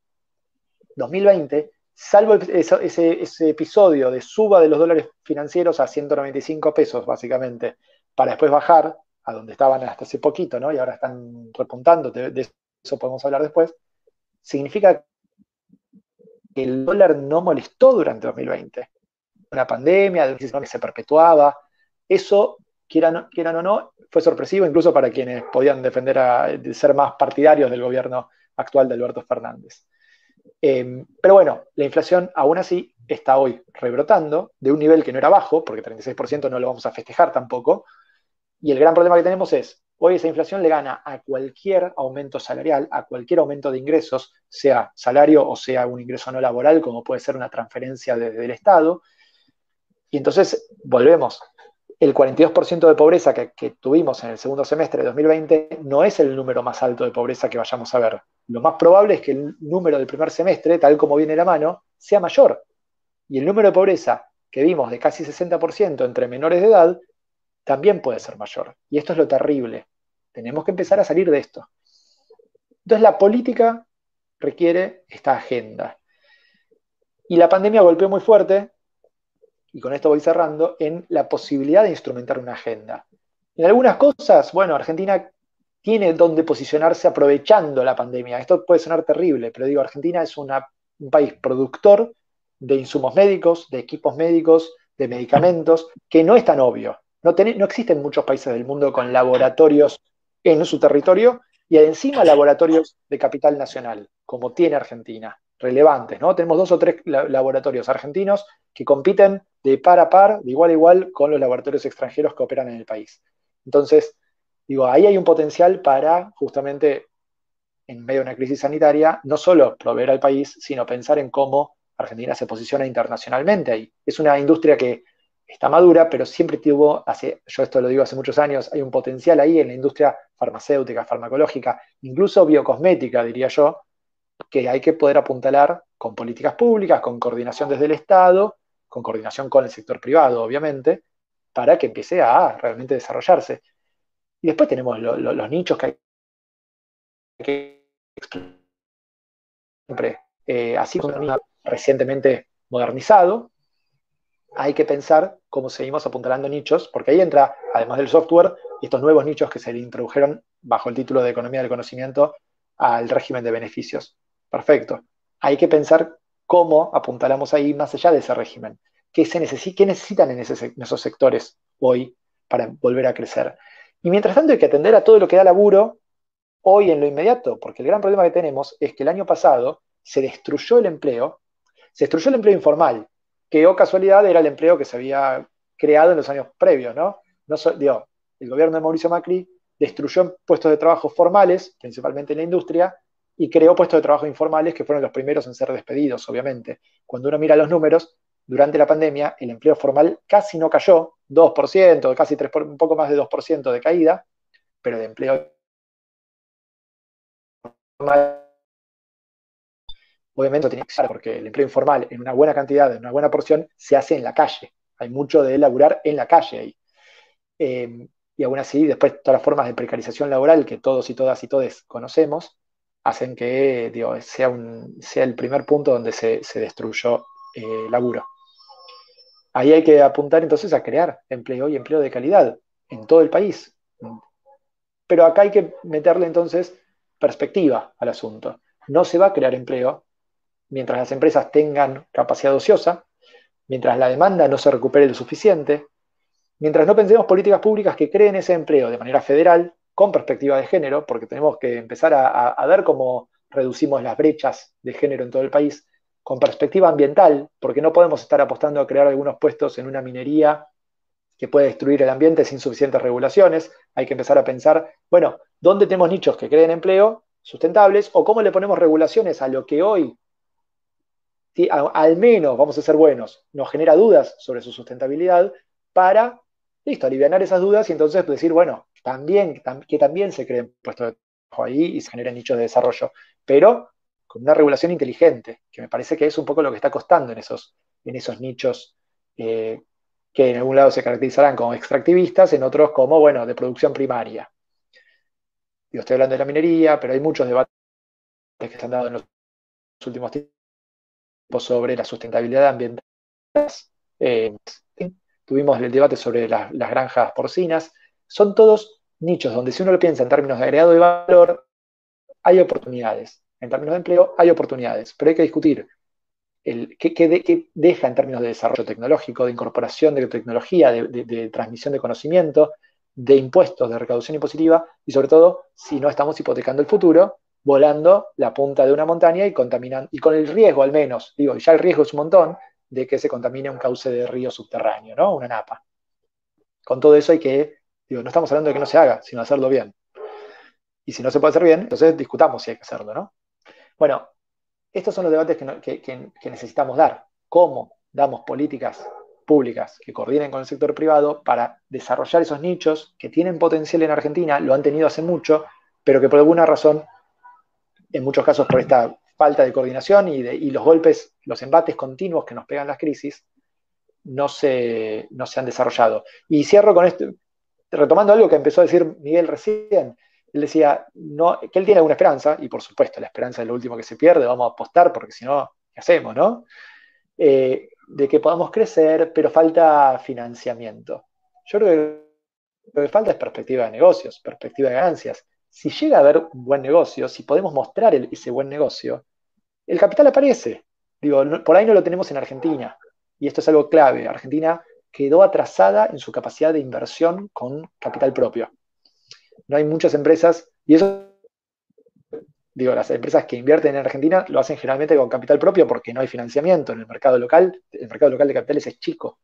2020, salvo ese, episodio de suba de los dólares financieros a 195 pesos, básicamente, para después bajar a donde estaban hasta hace poquito, ¿no? Y ahora están repuntando, de, eso podemos hablar después, significa que el dólar no molestó durante 2020. Una pandemia, de una que se perpetuaba, eso, quieran, o no, fue sorpresivo incluso para quienes podían defender a ser más partidarios del gobierno actual de Alberto Fernández. Em, pero bueno, la inflación aún así está hoy rebrotando de un nivel que no era bajo, porque 36% no lo vamos a festejar tampoco, y el gran problema que tenemos es, hoy esa inflación le gana a cualquier aumento salarial, a cualquier aumento de ingresos, sea salario o sea un ingreso no laboral, como puede ser una transferencia desde el Estado. Y entonces volvemos, el 42% de pobreza que, tuvimos en el segundo semestre de 2020 no es el número más alto de pobreza que vayamos a ver. Lo más probable es que el número del primer semestre, tal como viene la mano, sea mayor. Y el número de pobreza que vimos de casi 60% entre menores de edad también puede ser mayor. Y esto es lo terrible. Tenemos que empezar a salir de esto. Entonces la política requiere esta agenda. Y la pandemia golpeó muy fuerte y con esto voy cerrando, en la posibilidad de instrumentar una agenda. En algunas cosas, bueno, Argentina tiene donde posicionarse aprovechando la pandemia. Esto puede sonar terrible, pero digo, Argentina es un país productor de insumos médicos, de equipos médicos, de medicamentos, que no es tan obvio. No, no existen muchos países del mundo con laboratorios en su territorio y encima laboratorios de capital nacional, como tiene Argentina. relevantes, ¿no? Tenemos dos o tres laboratorios argentinos que compiten de par a par, de igual a igual, con los laboratorios extranjeros que operan en el país. Entonces, digo, ahí hay un potencial para justamente, en medio de una crisis sanitaria, no solo proveer al país, sino pensar en cómo Argentina se posiciona internacionalmente ahí. Es una industria que está madura, pero siempre tuvo, hace, yo esto lo digo hace muchos años, hay un potencial ahí en la industria farmacéutica, farmacológica, incluso biocosmética, diría yo, que hay que poder apuntalar con políticas públicas, con coordinación desde el Estado, con coordinación con el sector privado, obviamente, para que empiece a realmente desarrollarse. Y después tenemos los nichos que hay que siempre, eh, así recientemente modernizado, hay que pensar cómo seguimos apuntalando nichos, porque ahí entra, además del software, estos nuevos nichos que se le introdujeron bajo el título de Economía del Conocimiento al régimen de beneficios. Perfecto. Hay que pensar cómo apuntalamos ahí más allá de ese régimen. ¿Qué, se necesitan en, esos sectores hoy para volver a crecer? Y mientras tanto hay que atender a todo lo que da laburo hoy en lo inmediato, porque el gran problema que tenemos es que el año pasado se destruyó el empleo, se destruyó el empleo informal, que o oh casualidad era el empleo que se había creado en los años previos, ¿no? no el gobierno de Mauricio Macri destruyó puestos de trabajo formales, principalmente en la industria, y creó puestos de trabajo informales que fueron los primeros en ser despedidos, obviamente. Cuando uno mira los números, durante la pandemia el empleo formal casi no cayó, 2%, casi 3, un poco más de 2% de caída, pero de empleo formal obviamente tiene que ser, porque el empleo informal en una buena cantidad, en una buena porción, se hace en la calle. Hay mucho de laburar en la calle ahí. Em, y aún así, después todas las formas de precarización laboral que todos y todas y todos conocemos, hacen que sea, un, sea el primer punto donde se, destruyó el eh, laburo. Ahí hay que apuntar entonces a crear empleo y empleo de calidad en todo el país. Pero acá hay que meterle entonces perspectiva al asunto. No se va a crear empleo mientras las empresas tengan capacidad ociosa, mientras la demanda no se recupere lo suficiente, mientras no pensemos políticas públicas que creen ese empleo de manera federal, con perspectiva de género, porque tenemos que empezar a, ver cómo reducimos las brechas de género en todo el país, con perspectiva ambiental, porque no podemos estar apostando a crear algunos puestos en una minería que puede destruir el ambiente sin suficientes regulaciones. Hay que empezar a pensar, bueno, ¿dónde tenemos nichos que creen empleo sustentables o cómo le ponemos regulaciones a lo que hoy al menos, vamos a ser buenos, nos genera dudas sobre su sustentabilidad para, listo, aliviar esas dudas y entonces decir, bueno, también, que también se creen puestos de trabajo ahí y se generen nichos de desarrollo, pero con una regulación inteligente, que me parece que es un poco lo que está costando en esos, en esos nichos eh, que en algún lado se caracterizarán como extractivistas, en otros como, bueno, de producción primaria. Yo estoy hablando de la minería, pero hay muchos debates que se han dado en los últimos tiempos sobre la sustentabilidad ambiental. Eh, tuvimos el debate sobre las granjas porcinas. Son todos nichos donde si uno lo piensa en términos de agregado de valor, hay oportunidades. En términos de empleo, hay oportunidades, pero hay que discutir el, qué, deja en términos de desarrollo tecnológico, de incorporación de tecnología, de, transmisión de conocimiento, de impuestos, de recaudación impositiva y sobre todo si no estamos hipotecando el futuro volando la punta de una montaña y contaminando, y con el riesgo al menos, digo, ya el riesgo es un montón, de que se contamine un cauce de río subterráneo, ¿no? Una napa. Con todo eso hay que, digo, no estamos hablando de que no se haga, sino hacerlo bien. Y si no se puede hacer bien, entonces discutamos si hay que hacerlo, ¿no? Bueno, estos son los debates que, necesitamos dar. ¿Cómo damos políticas públicas que coordinen con el sector privado para desarrollar esos nichos que tienen potencial en Argentina, lo han tenido hace mucho, pero que por alguna razón en muchos casos por esta falta de coordinación y, de, los golpes, los embates continuos que nos pegan las crisis, no se, no se han desarrollado. Y cierro con esto, retomando algo que empezó a decir Miguel recién. Él decía no, que él tiene alguna esperanza, y por supuesto, la esperanza es lo último que se pierde, vamos a apostar, porque si no, ¿qué hacemos, no? Eh, de que podamos crecer, pero falta financiamiento. Yo creo que lo que falta es perspectiva de negocios, perspectiva de ganancias si llega a haber un buen negocio, si podemos mostrar ese buen negocio, el capital aparece. Digo, por ahí no lo tenemos en Argentina. Y esto es algo clave. Argentina quedó atrasada en su capacidad de inversión con capital propio. No hay muchas empresas, y eso digo, las empresas que invierten en Argentina lo hacen generalmente con capital propio porque no hay financiamiento en el mercado local, el mercado local de capitales es chico.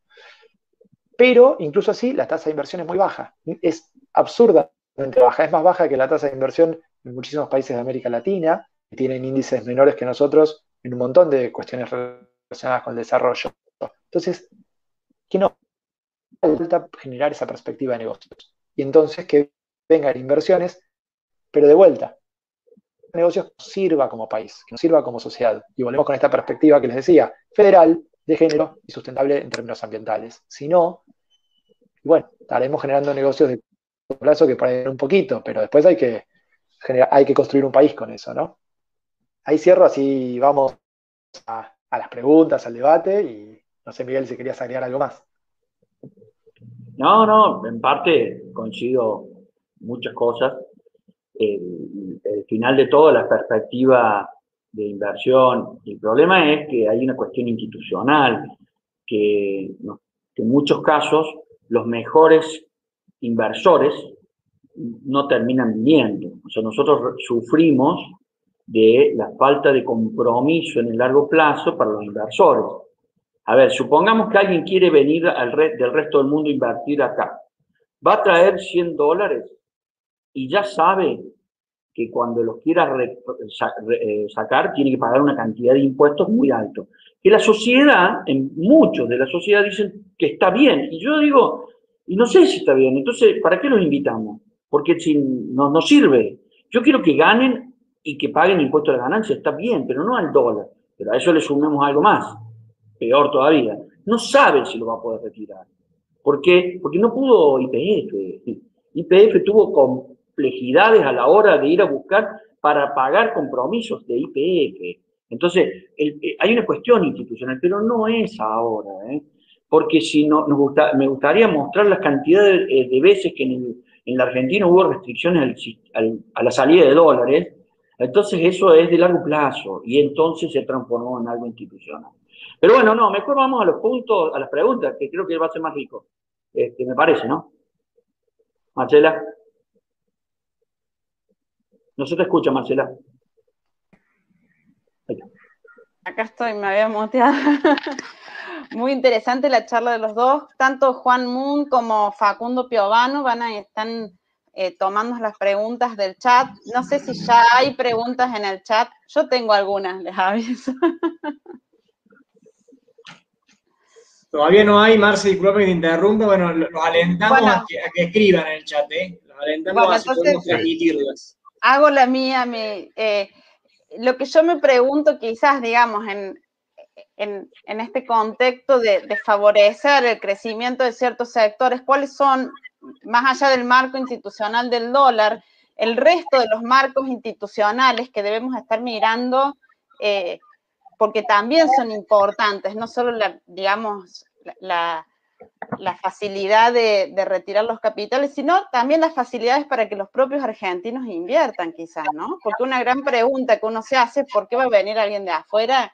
Pero incluso así la tasa de inversión es muy baja, es absurdamente baja, es más baja que la tasa de inversión en muchísimos países de América Latina, que tienen índices menores que nosotros en un montón de cuestiones relacionadas con el desarrollo. Entonces, ¿qué nos falta generar esa perspectiva de negocios? Y entonces que vengan inversiones, pero de vuelta, negocios sirva como país, que nos sirva como sociedad. Y volvemos con esta perspectiva que les decía, federal, de género y sustentable en términos ambientales. Si no, bueno, estaremos generando negocios de plazo que pueden un poquito, pero después hay que, hay que construir un país con eso, ¿no? Ahí cierro, así vamos a, las preguntas, al debate, y no sé, Miguel, si querías agregar algo más. No, no, en parte coincido muchas cosas. El, final de todo, la perspectiva de inversión. El problema es que hay una cuestión institucional, que, en muchos casos los mejores inversores no terminan viniendo. O sea, nosotros sufrimos de la falta de compromiso en el largo plazo para los inversores. A ver, supongamos que alguien quiere venir al del resto del mundo a invertir acá. Va a traer 100 dólares y ya sabe que cuando los quiera eh, sacar tiene que pagar una cantidad de impuestos muy alto. Que la sociedad, en muchos de la sociedad dicen que está bien. Y yo digo, y no sé si está bien. Entonces, ¿para qué los invitamos? Porque si no nos sirve. Yo quiero que ganen y que paguen impuestos de ganancia, está bien, pero no al dólar. Pero a eso le sumemos algo más, peor todavía. No sabe si lo va a poder retirar. ¿Por qué? Porque no pudo IPF. IPF tuvo complejidades a la hora de ir a buscar para pagar compromisos de IPF. Entonces, eh, hay una cuestión institucional, pero no es ahora. ¿eh? Porque si no, me gustaría mostrar la cantidad de, eh, veces que en, la Argentina hubo restricciones a la salida de dólares entonces eso es de largo plazo y entonces se transformó en algo institucional. Pero bueno, no, mejor vamos a los puntos, a las preguntas, que creo que va a ser más rico. Este, me parece, ¿no? Marcela. No se te escucha, Marcela. Acá estoy, me había muteado. Muy interesante la charla de los dos. Tanto Juan Moon como Facundo Piovano van a, están eh, tomando las preguntas del chat. No sé si ya hay preguntas en el chat. Yo tengo algunas, les aviso. Todavía no hay, Marce, disculpe que te interrumpa. Bueno, los alentamos a, que, escriban en el chat, ¿eh? Los alentamos a podemos transmitirlas. Hago la mía. Eh, lo que yo me pregunto, quizás, digamos, en, este contexto de, de, favorecer el crecimiento de ciertos sectores, ¿cuáles son más allá del marco institucional del dólar, el resto de los marcos institucionales que debemos estar mirando, eh, porque también son importantes, no solo la, digamos, la, facilidad de, retirar los capitales, sino también las facilidades para que los propios argentinos inviertan quizás, ¿no? Porque una gran pregunta que uno se hace es por qué va a venir alguien de afuera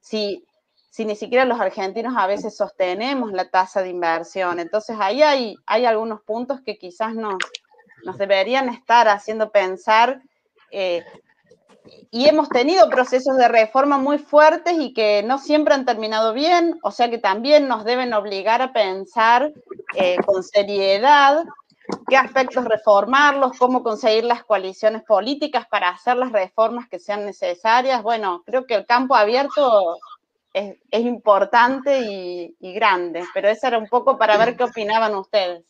si si ni siquiera los argentinos a veces sostenemos la tasa de inversión. Entonces ahí hay, hay algunos puntos que quizás nos, nos deberían estar haciendo pensar. Eh, y hemos tenido procesos de reforma muy fuertes y que no siempre han terminado bien, o sea que también nos deben obligar a pensar eh, con seriedad qué aspectos reformarlos, cómo conseguir las coaliciones políticas para hacer las reformas que sean necesarias. Bueno, creo que el campo abierto es, importante y, grande, pero eso era un poco para ver qué opinaban ustedes.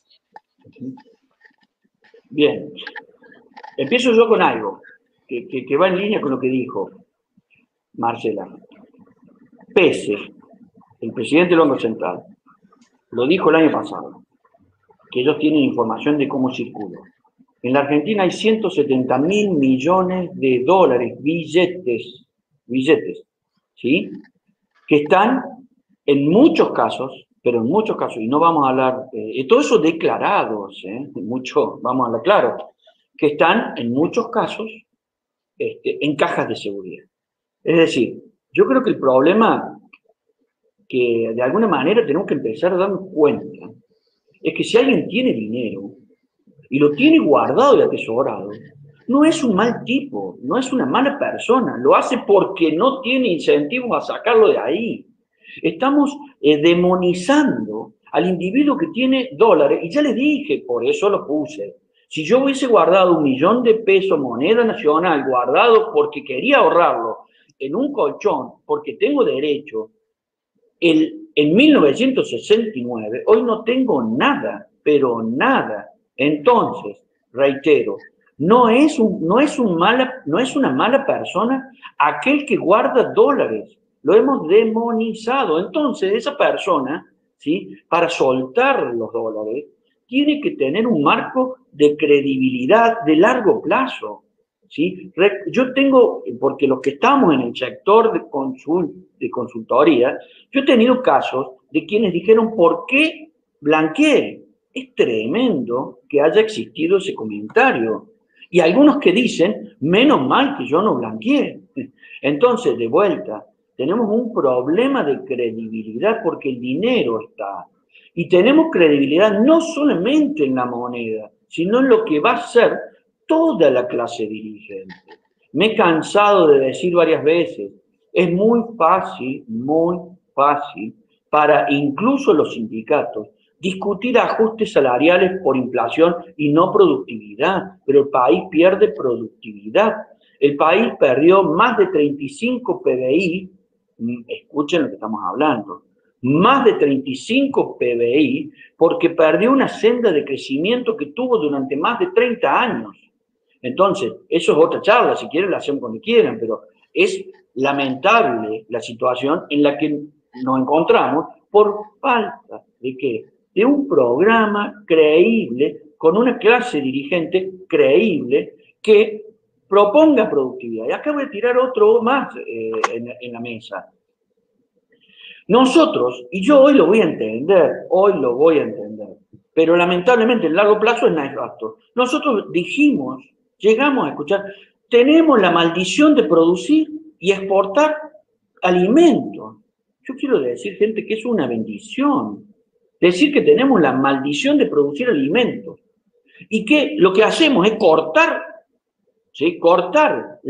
Bien, empiezo yo con algo que, que, va en línea con lo que dijo Marcela. Pese, el presidente del Banco Central, lo dijo el año pasado, que ellos tienen información de cómo circula. En la Argentina hay 170 mil millones de dólares, billetes, billetes, ¿sí? que están en muchos casos, pero en muchos casos, y no vamos a hablar, eh, todo eso declarados, eh, mucho, vamos a hablar claro, que están en muchos casos este, en cajas de seguridad. Es decir, yo creo que el problema que de alguna manera tenemos que empezar a darnos cuenta es que si alguien tiene dinero y lo tiene guardado y atesorado, no es un mal tipo, no es una mala persona, lo hace porque no tiene incentivos a sacarlo de ahí. Estamos eh, demonizando al individuo que tiene dólares, y ya le dije, por eso lo puse. Si yo hubiese guardado un millón de pesos moneda nacional, guardado porque quería ahorrarlo en un colchón, porque tengo derecho, el, en 1969, hoy no tengo nada, pero nada. Entonces, reitero, no es, un, no, es un mala, no es una mala persona aquel que guarda dólares. Lo hemos demonizado. Entonces, esa persona, ¿sí? para soltar los dólares, tiene que tener un marco de credibilidad de largo plazo. ¿sí? Yo tengo, porque los que estamos en el sector de, consultoría, yo he tenido casos de quienes dijeron, ¿por qué blanqueé? Es tremendo que haya existido ese comentario. Y algunos que dicen, menos mal que yo no blanqueé. Entonces, de vuelta, tenemos un problema de credibilidad porque el dinero está. Y tenemos credibilidad no solamente en la moneda, sino en lo que va a ser toda la clase dirigente. Me he cansado de decir varias veces, es muy fácil, muy fácil para incluso los sindicatos discutir ajustes salariales por inflación y no productividad, pero el país pierde productividad. El país perdió más de 35 PBI, mm, escuchen lo que estamos hablando, más de 35 PBI porque perdió una senda de crecimiento que tuvo durante más de 30 años. Entonces, eso es otra charla, si quieren la hacen cuando quieran, pero es lamentable la situación en la que nos encontramos por falta de que de un programa creíble, con una clase dirigente creíble, que proponga productividad. Y acá voy a tirar otro más eh, en, la mesa. Nosotros, y yo hoy lo voy a entender, hoy lo voy a entender, pero lamentablemente en largo plazo es nefasto. Nosotros dijimos, llegamos a escuchar, tenemos la maldición de producir y exportar alimentos. Yo quiero decir, gente, que es una bendición decir que tenemos la maldición de producir alimentos y que lo que hacemos es cortar, ¿sí? cortar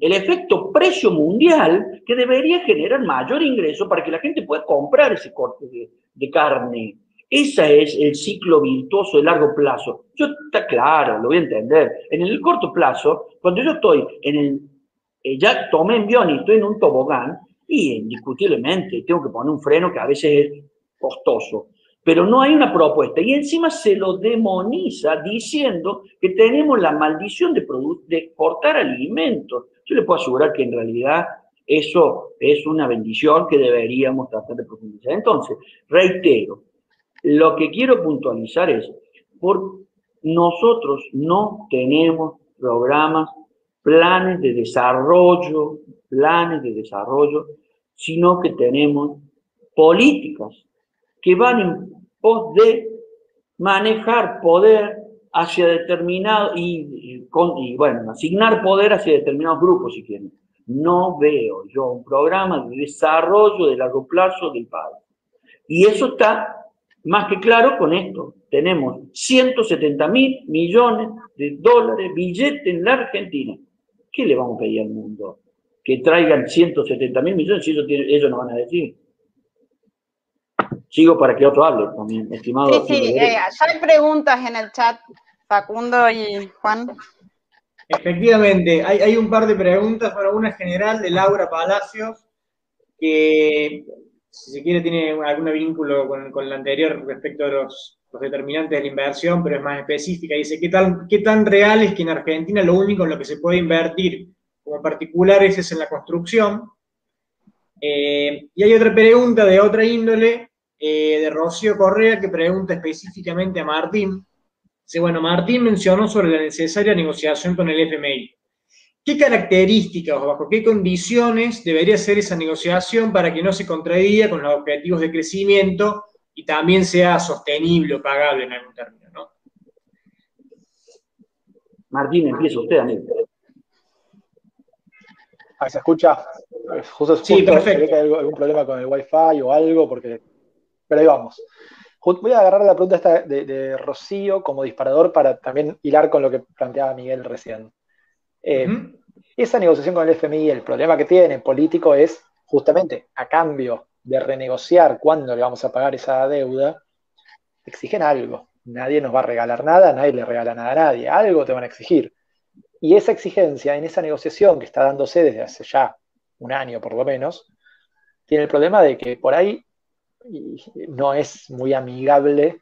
el, efecto precio mundial que debería generar mayor ingreso para que la gente pueda comprar ese corte de, carne. Ese es el ciclo virtuoso de largo plazo. Yo está claro, lo voy a entender. En el corto plazo, cuando yo estoy en el, eh, ya tomé envión y estoy en un tobogán, y indiscutiblemente tengo que poner un freno que a veces es costoso. Pero no hay una propuesta. Y encima se lo demoniza diciendo que tenemos la maldición de, de exportar alimentos. Yo le puedo asegurar que en realidad eso es una bendición que deberíamos tratar de profundizar. Entonces, reitero, lo que quiero puntualizar es, por nosotros no tenemos programas, planes de desarrollo, planes de desarrollo sino que tenemos políticas que van en pos de manejar poder hacia determinado y, bueno, asignar poder hacia determinados grupos, si quieren. No veo yo un programa de desarrollo de largo plazo del país. Y eso está más que claro con esto. Tenemos 170 mil millones de dólares billete en la Argentina. ¿Qué le vamos a pedir al mundo? que traigan 170 mil millones y ellos, no van a decir. Sigo para que otro hable también, estimado. Sí, sí, eh, hay preguntas en el chat, Facundo y Juan. Efectivamente, hay, un par de preguntas, para una general de Laura Palacios, que si se quiere tiene algún vínculo con, con la anterior respecto a los, determinantes de la inversión, pero es más específica. Dice, ¿qué, tal, ¿qué tan real es que en Argentina lo único en lo que se puede invertir como particulares es en la construcción. Eh, y hay otra pregunta de otra índole, eh, de Rocío Correa, que pregunta específicamente a Martín. Dice, bueno, Martín mencionó sobre la necesaria negociación con el FMI. ¿Qué características o bajo qué condiciones debería ser esa negociación para que no se contradiga con los objetivos de crecimiento y también sea sostenible o pagable en algún término? Martín, empieza usted, amigo. Ahí se escucha. Justo, sí, perfecto. que hay algún problema con el Wi-Fi o algo, porque. Pero ahí vamos. Voy a agarrar la pregunta esta de, Rocío como disparador para también hilar con lo que planteaba Miguel recién. Eh, esa negociación con el FMI, el problema que tiene político es justamente a cambio de renegociar cuándo le vamos a pagar esa deuda, exigen algo. Nadie nos va a regalar nada, nadie le regala nada a nadie, algo te van a exigir. Y esa exigencia en esa negociación que está dándose desde hace ya un año por lo menos, tiene el problema de que por ahí no es muy amigable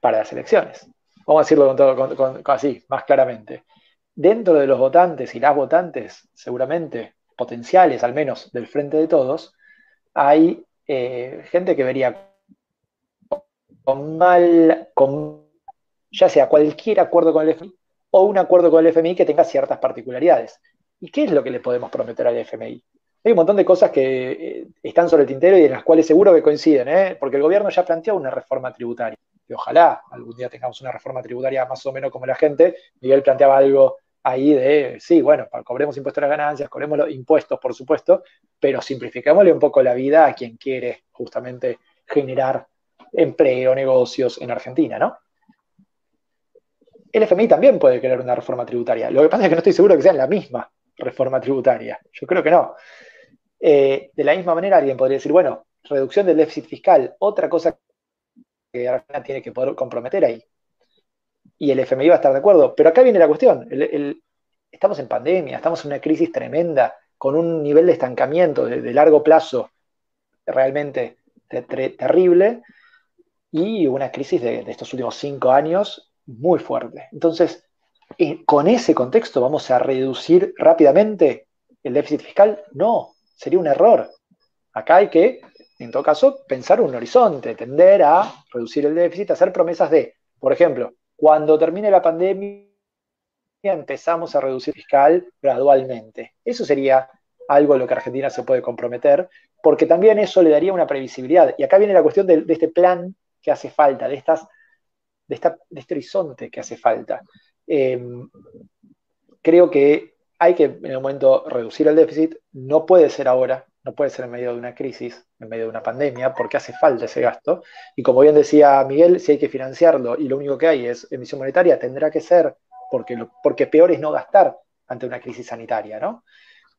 para las elecciones. Vamos a decirlo con así, más claramente. Dentro de los votantes y las votantes, seguramente potenciales, al menos del frente de todos, hay eh, gente que vería con mal, con ya sea cualquier acuerdo con el FMI o un acuerdo con el FMI que tenga ciertas particularidades. ¿Y qué es lo que le podemos prometer al FMI? Hay un montón de cosas que eh, están sobre el tintero y en las cuales seguro que coinciden, ¿eh? porque el gobierno ya planteó una reforma tributaria. Y ojalá algún día tengamos una reforma tributaria más o menos como la gente. Miguel planteaba algo ahí de, sí, bueno, cobremos impuestos a las ganancias, cobremos los impuestos, por supuesto, pero simplificámosle un poco la vida a quien quiere justamente generar empleo, negocios en Argentina, ¿no? El FMI también puede querer una reforma tributaria. Lo que pasa es que no estoy seguro que sea la misma reforma tributaria. Yo creo que no. Eh, de la misma manera, alguien podría decir, bueno, reducción del déficit fiscal, otra cosa que Argentina tiene que poder comprometer ahí. Y el FMI va a estar de acuerdo. Pero acá viene la cuestión. estamos en pandemia, estamos en una crisis tremenda, con un nivel de estancamiento de, largo plazo realmente terrible y una crisis de, estos últimos cinco años muy fuerte. Entonces, eh, ¿con ese contexto vamos a reducir rápidamente el déficit fiscal? No, sería un error. Acá hay que, en todo caso, pensar un horizonte, tender a reducir el déficit, hacer promesas de, por ejemplo, cuando termine la pandemia empezamos a reducir fiscal gradualmente. Eso sería algo a lo que Argentina se puede comprometer, porque también eso le daría una previsibilidad. Y acá viene la cuestión de este plan que hace falta, de, estas, de, esta, de este horizonte que hace falta. Eh, creo que hay que en el momento reducir el déficit, no puede ser ahora, no puede ser en medio de una crisis, en medio de una pandemia, porque hace falta ese gasto. Y como bien decía Miguel, si hay que financiarlo y lo único que hay es emisión monetaria, tendrá que ser, porque, porque peor es no gastar ante una crisis sanitaria, ¿no?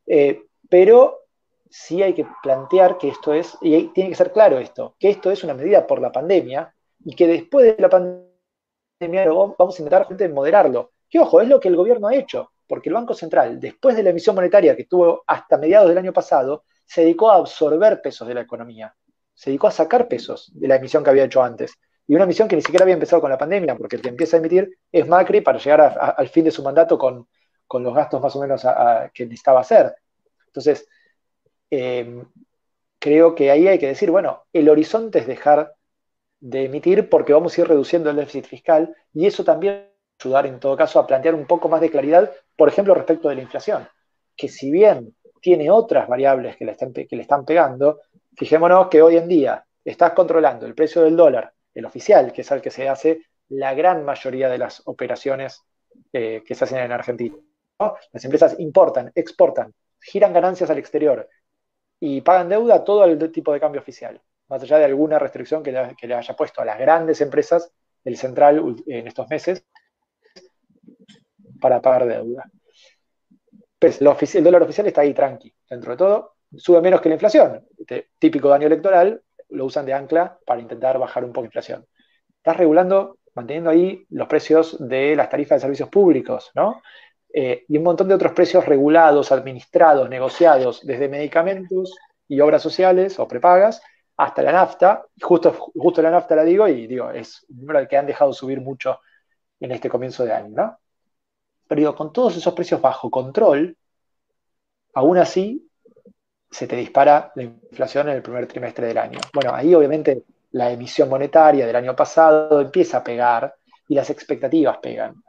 Eh, pero sí hay que plantear que esto es, y tiene que ser claro esto, que esto es una medida por la pandemia y que después de la pandemia vamos a intentar moderarlo. Que ojo, es lo que el gobierno ha hecho, porque el Banco Central, después de la emisión monetaria que tuvo hasta mediados del año pasado, se dedicó a absorber pesos de la economía, se dedicó a sacar pesos de la emisión que había hecho antes. Y una emisión que ni siquiera había empezado con la pandemia, porque el que empieza a emitir es Macri para llegar al fin de su mandato con, los gastos más o menos que necesitaba hacer. Entonces, Em, creo que ahí hay que decir, bueno, el horizonte es dejar de emitir porque vamos a ir reduciendo el déficit fiscal y eso también ayudar en todo caso a plantear un poco más de claridad, por ejemplo, respecto de la inflación, que si bien tiene otras variables que le están, que le están pegando, fijémonos que hoy en día estás controlando el precio del dólar, el oficial, que es el que se hace la gran mayoría de las operaciones eh, que se hacen en Argentina. Las empresas importan, exportan, giran ganancias al exterior y pagan deuda todo el tipo de cambio oficial, más allá de alguna restricción que le, haya puesto a las grandes empresas del central en estos meses para pagar deuda. Pues el dólar oficial está ahí tranqui, dentro de todo, sube menos que la inflación. Este típico daño electoral, lo usan de ancla para intentar bajar un poco la inflación. Estás regulando, manteniendo ahí los precios de las tarifas de servicios públicos, ¿no? Eh, y un montón de otros precios regulados, administrados, negociados, desde medicamentos y obras sociales o prepagas hasta la nafta. Justo, justo la nafta la digo y digo, es un número que han dejado subir mucho en este comienzo de año, ¿no? Pero digo, con todos esos precios bajo control, aún así se te dispara la inflación en el primer trimestre del año. Bueno, ahí obviamente la emisión monetaria del año pasado empieza a pegar y las expectativas pegan.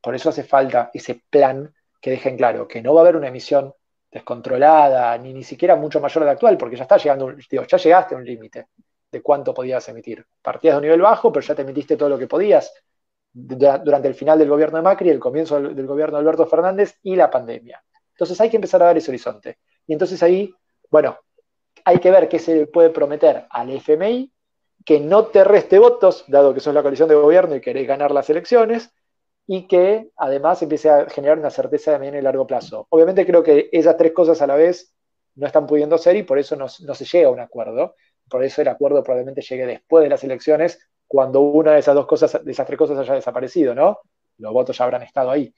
Por eso hace falta ese plan que dejen claro que no va a haber una emisión descontrolada, ni ni siquiera mucho mayor de la actual, porque ya está llegando, digo, ya llegaste a un límite de cuánto podías emitir. Partías de un nivel bajo, pero ya te emitiste todo lo que podías durante el final del gobierno de Macri, el comienzo del gobierno de Alberto Fernández y la pandemia. Entonces hay que empezar a dar ese horizonte. Y entonces ahí, bueno, hay que ver qué se puede prometer al FMI que no te reste votos, dado que sos la coalición de gobierno y querés ganar las elecciones, y que además empiece a generar una certeza de mediano y largo plazo. Obviamente creo que esas tres cosas a la vez no están pudiendo ser y por eso no, se llega a un acuerdo. Por eso el acuerdo probablemente llegue después de las elecciones, cuando una de esas dos cosas, de esas tres cosas haya desaparecido, ¿no? Los votos ya habrán estado ahí.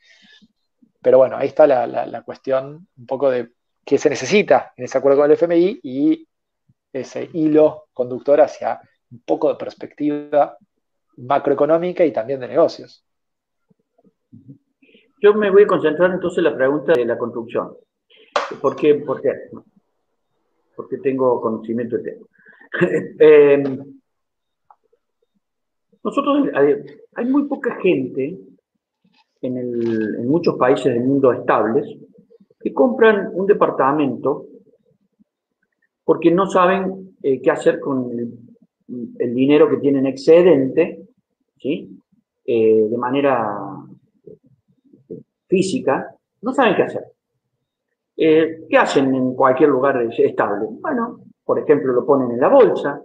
Pero bueno, ahí está la, cuestión un poco de qué se necesita en ese acuerdo con el FMI y ese hilo conductor hacia un poco de perspectiva macroeconómica y también de negocios. Yo me voy a concentrar entonces en la pregunta de la construcción. ¿Por qué? ¿Por qué? Porque tengo conocimiento de tema. Eh, nosotros, hay, muy poca gente en, muchos países del mundo estables que compran un departamento porque no saben eh, qué hacer con el, dinero que tienen excedente, ¿sí? Eh, de manera física, no saben qué hacer. Eh, ¿Qué hacen en cualquier lugar estable? Bueno, por ejemplo, lo ponen en la bolsa,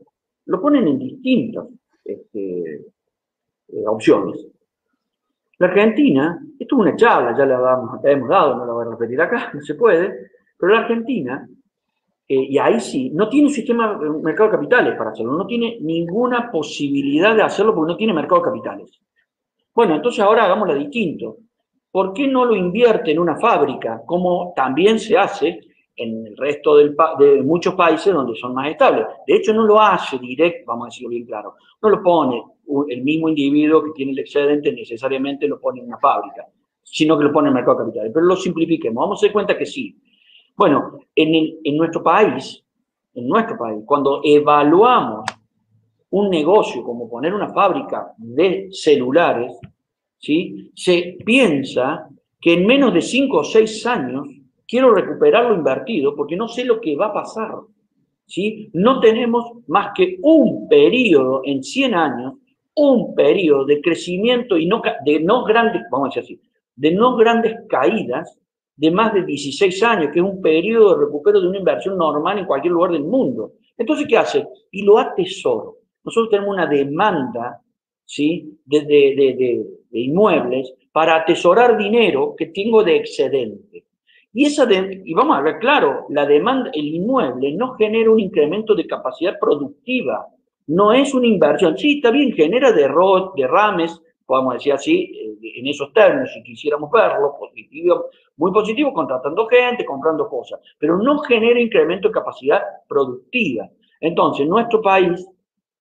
lo ponen en distintas este, eh, opciones. La Argentina, esto es una charla, ya la, hemos dado, no la voy a repetir acá, no se puede, pero la Argentina, eh, y ahí sí, no tiene un sistema de mercado de capitales para hacerlo, no tiene ninguna posibilidad de hacerlo porque no tiene mercado de capitales. Bueno, entonces ahora hagámoslo distinto. ¿por qué no lo invierte en una fábrica, como también se hace en el resto de muchos países donde son más estables? De hecho, no lo hace directo, vamos a decirlo bien claro, no lo pone el mismo individuo que tiene el excedente, necesariamente lo pone en una fábrica, sino que lo pone en el mercado de capitales. Pero lo simplifiquemos, vamos a dar cuenta que sí. Bueno, en, en nuestro país, en nuestro país, cuando evaluamos un negocio como poner una fábrica de celulares, ¿sí? se piensa que en menos de cinco o seis años quiero recuperar lo invertido porque no sé lo que va a pasar. ¿sí? No tenemos más que un periodo en 100 años, un periodo de crecimiento y no, de no grandes, vamos a decir así, de no grandes caídas de más de 16 años, que es un periodo de recupero de una inversión normal en cualquier lugar del mundo. Entonces, ¿qué hace? Y lo atesoro. Nosotros tenemos una demanda ¿sí? de, de, de inmuebles para atesorar dinero que tengo de excedente. Y, esa y vamos a ver, claro, la demanda, el inmueble no genera un incremento de capacidad productiva, no es una inversión. Sí, está bien, genera derrames, podemos decir así, eh, en esos términos, si quisiéramos verlo, positivo, muy positivo, contratando gente, comprando cosas, pero no genera incremento de capacidad productiva. Entonces, nuestro país,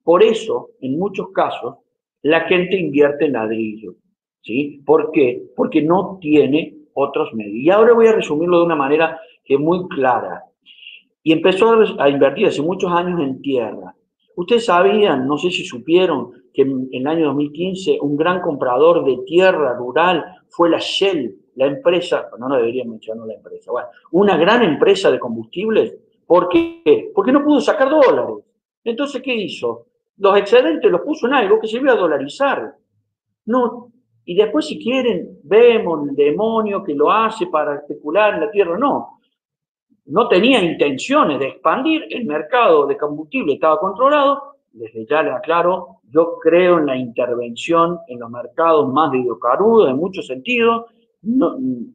por eso, en muchos casos, la gente invierte en ladrillo. ¿Sí? ¿Por qué? Porque no tiene otros medios. Y ahora voy a resumirlo de una manera que es muy clara. Y empezó a invertir hace muchos años en tierra. Ustedes sabían, no sé si supieron, que en, el año 2015 un gran comprador de tierra rural fue la Shell, la empresa, no, no debería mencionar la empresa, una gran empresa de combustibles. ¿Por qué? Porque no pudo sacar dólares. Entonces, ¿qué hizo? los excedentes los puso en algo que se iba a dolarizar. No, y después si quieren, vemos el demonio que lo hace para especular en la tierra, no. No tenía intenciones de expandir, el mercado de combustible estaba controlado, desde ya le aclaro, yo creo en la intervención en los mercados más de hidrocarburos en muchos sentidos,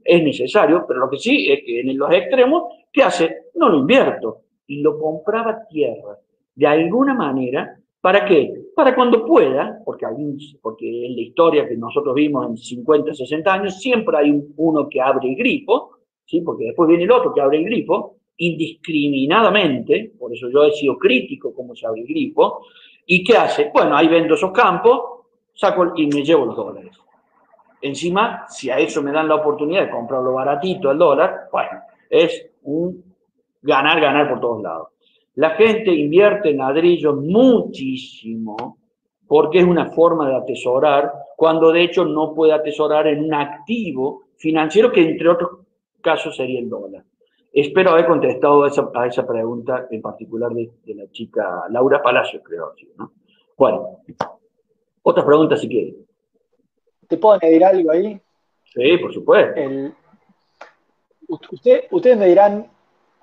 es necesario, pero lo que sí es que en los extremos, ¿qué hace? No lo invierto, y lo compraba tierra. De alguna manera, ¿Para qué? Para cuando pueda, porque, hay, porque en la historia que nosotros vimos en 50, 60 años, siempre hay uno que abre el grifo, ¿sí? porque después viene el otro que abre el grifo, indiscriminadamente, por eso yo he sido crítico como se abre el grifo, ¿y qué hace? Bueno, ahí vendo esos campos, saco y me llevo los dólares. Encima, si a eso me dan la oportunidad de comprarlo baratito el dólar, bueno, es un ganar, ganar por todos lados. La gente invierte en ladrillos muchísimo porque es una forma de atesorar, cuando de hecho no puede atesorar en un activo financiero que entre otros casos sería el dólar. Espero haber contestado a esa, pregunta en particular de, la chica Laura Palacio, creo. ¿no? Bueno, otras preguntas si quieren. ¿Te puedo añadir algo ahí? Sí, por supuesto. ustedes me dirán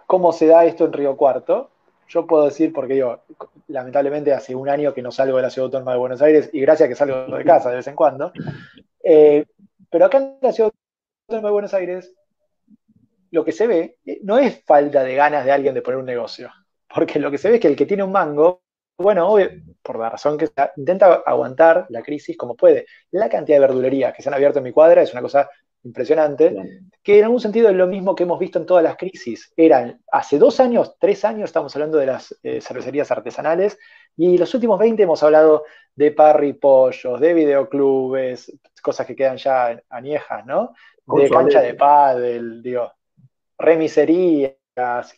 cómo se da esto en Río Cuarto, yo puedo decir, porque yo, lamentablemente hace un año que no salgo de la ciudad autónoma de Buenos Aires y gracias que salgo de casa de vez en cuando, eh, pero acá en la ciudad autónoma de Buenos Aires, lo que se ve eh, no es falta de ganas de alguien de poner un negocio, porque lo que se ve es que el que tiene un mango, bueno, por la razón que sea, intenta aguantar la crisis como puede. La cantidad de verdulerías que se han abierto en mi cuadra es una cosa impresionante, que en algún sentido es lo mismo que hemos visto en todas las crisis. Eran, hace dos años, tres años, estamos hablando de las eh, cervecerías artesanales, y los últimos 20 hemos hablado de parry pollos, de videoclubes, cosas que quedan ya añejas, ¿no? De cancha de pádel, digo, remiserías,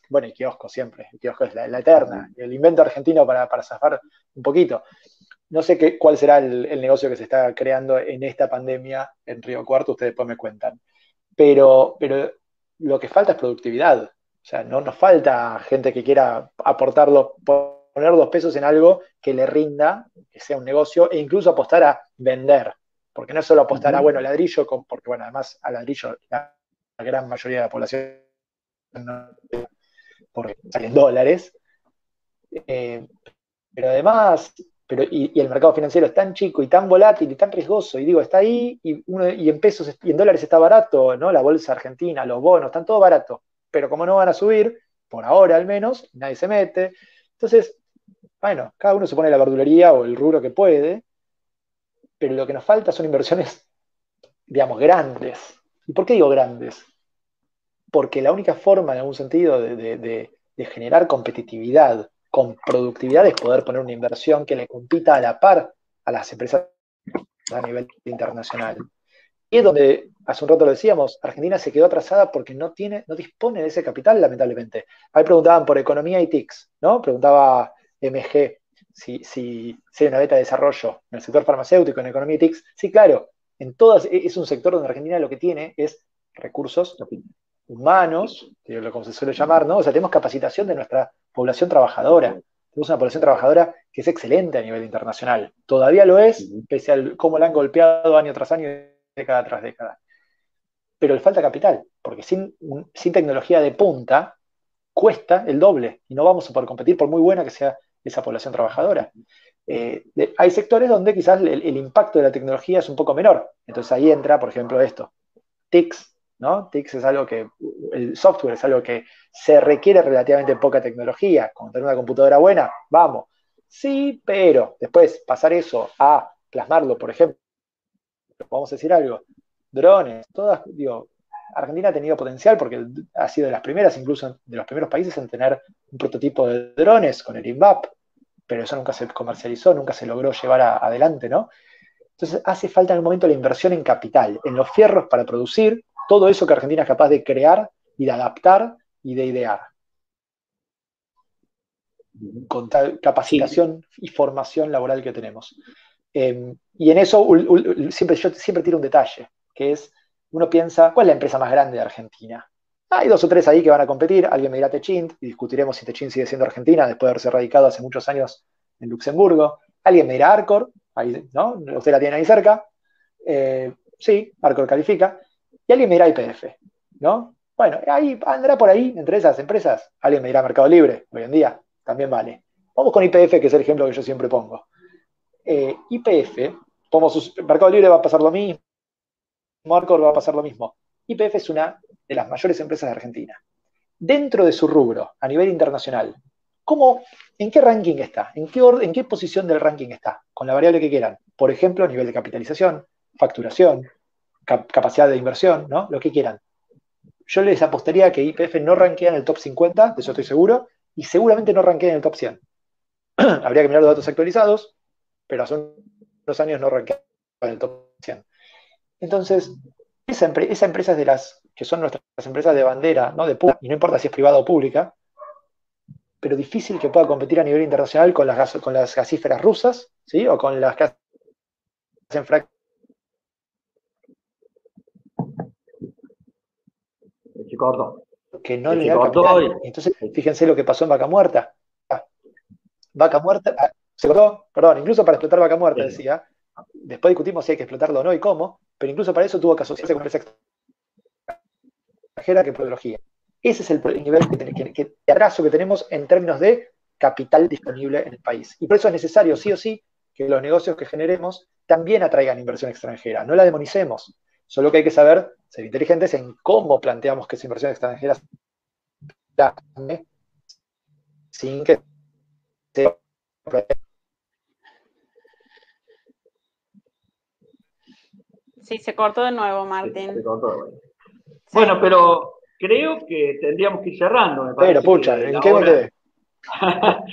bueno, y kiosco siempre, el kiosco es la, eterna, el invento argentino para, para zafar un poquito no sé qué, cuál será el, negocio que se está creando en esta pandemia en Río Cuarto, ustedes después me cuentan. Pero, pero lo que falta es productividad. O sea, no nos falta gente que quiera aportarlo, poner dos pesos en algo que le rinda, que sea un negocio, e incluso apostar a vender. Porque no es solo apostar a, bueno, ladrillo, porque, bueno, además a ladrillo la, gran mayoría de la población no, porque salen dólares. Eh, pero además pero, y, el mercado financiero es tan chico y tan volátil y tan riesgoso, y digo, está ahí y, en pesos y en dólares está barato, ¿no? La bolsa argentina, los bonos, están todo barato, pero como no van a subir, por ahora al menos, nadie se mete. Entonces, bueno, cada uno se pone la verdulería o el rubro que puede, pero lo que nos falta son inversiones, digamos, grandes. ¿Y por qué digo grandes? Porque la única forma, en algún sentido, de generar competitividad con productividad es poder poner una inversión que le compita a la par a las empresas a nivel internacional. Y es donde, hace un rato lo decíamos, Argentina se quedó atrasada porque no, tiene, no dispone de ese capital, lamentablemente. Ahí preguntaban por economía y TICS, ¿no? Preguntaba MG si, si, hay una beta de desarrollo en el sector farmacéutico, en economía y TICS. Sí, claro, en todas, es un sector donde Argentina lo que tiene es recursos humanos, como se suele llamar, ¿no? O sea, tenemos capacitación de nuestra población trabajadora. Tenemos una población trabajadora que es excelente a nivel internacional. Todavía lo es, pese a cómo la han golpeado año tras año, década tras década. Pero le falta capital, porque sin, sin tecnología de punta cuesta el doble y no vamos a poder competir por muy buena que sea esa población trabajadora. Eh, hay sectores donde quizás el, el, impacto de la tecnología es un poco menor. Entonces ahí entra, por ejemplo, esto. TICS, ¿no? TICS es algo que, el software es algo que se requiere relativamente poca tecnología. Con tener una computadora buena, vamos. Sí, pero después pasar eso a plasmarlo, por ejemplo, vamos a decir algo, drones, todas, digo, Argentina ha tenido potencial porque ha sido de las primeras, incluso de los primeros países en tener un prototipo de drones con el INVAP, pero eso nunca se comercializó, nunca se logró llevar adelante, ¿no? Entonces hace falta en el momento la inversión en capital, en los fierros para producir, todo eso que Argentina es capaz de crear y de adaptar y de idear. Con tal capacitación y formación laboral que tenemos. Em, y en eso siempre, yo siempre tiro un detalle, que es, uno piensa, ¿cuál es la empresa más grande de Argentina? Hay dos o tres ahí que van a competir, alguien me dirá Techint, y discutiremos si Techint sigue siendo Argentina después de haberse radicado hace muchos años en Luxemburgo. Alguien me dirá Arcor, ahí, ¿no? Usted la tiene ahí cerca. Eh, sí, Arcor califica alguien me dirá IPF, ¿no? Bueno, ahí andará por ahí, entre esas empresas, alguien me dirá Mercado Libre, hoy en día, también vale. Vamos con IPF, que es el ejemplo que yo siempre pongo. Eh, IPF, como Mercado Libre va a pasar lo mismo, Marcor va a pasar lo mismo. IPF es una de las mayores empresas de Argentina. Dentro de su rubro, a nivel internacional, ¿cómo, ¿en qué ranking está? ¿En qué, ¿En qué posición del ranking está? Con la variable que quieran. Por ejemplo, nivel de capitalización, facturación, capacidad de inversión, ¿no? Lo que quieran. Yo les apostaría que IPF no rankea en el top 50, de eso estoy seguro, y seguramente no rankea en el top 100. Habría que mirar los datos actualizados, pero hace unos años no rankea en el top 100. Entonces, esa, empresa es de las que son nuestras empresas de bandera, ¿no? De y no importa si es privada o pública, pero difícil que pueda competir a nivel internacional con las, las gasíferas rusas, ¿sí? O con las que hacen Que no le da Entonces, fíjense lo que pasó en Vaca Muerta. Vaca Muerta, ah, se cortó, perdón, incluso para explotar Vaca Muerta, decía. Después discutimos si hay que explotarlo o no y cómo, pero incluso para eso tuvo que asociarse con esa extranjera que biología. Ese es el nivel que, que, que, de atraso que tenemos en términos de capital disponible en el país. Y por eso es necesario, sí o sí, que los negocios que generemos también atraigan inversión extranjera. No la demonicemos, solo que hay que saber ser inteligentes en cómo planteamos que esa inversión extranjera sin que sea Sí, se cortó de nuevo, Martín. Bueno, pero creo que tendríamos que ir cerrando. Me pero, pucha, ¿en qué hora...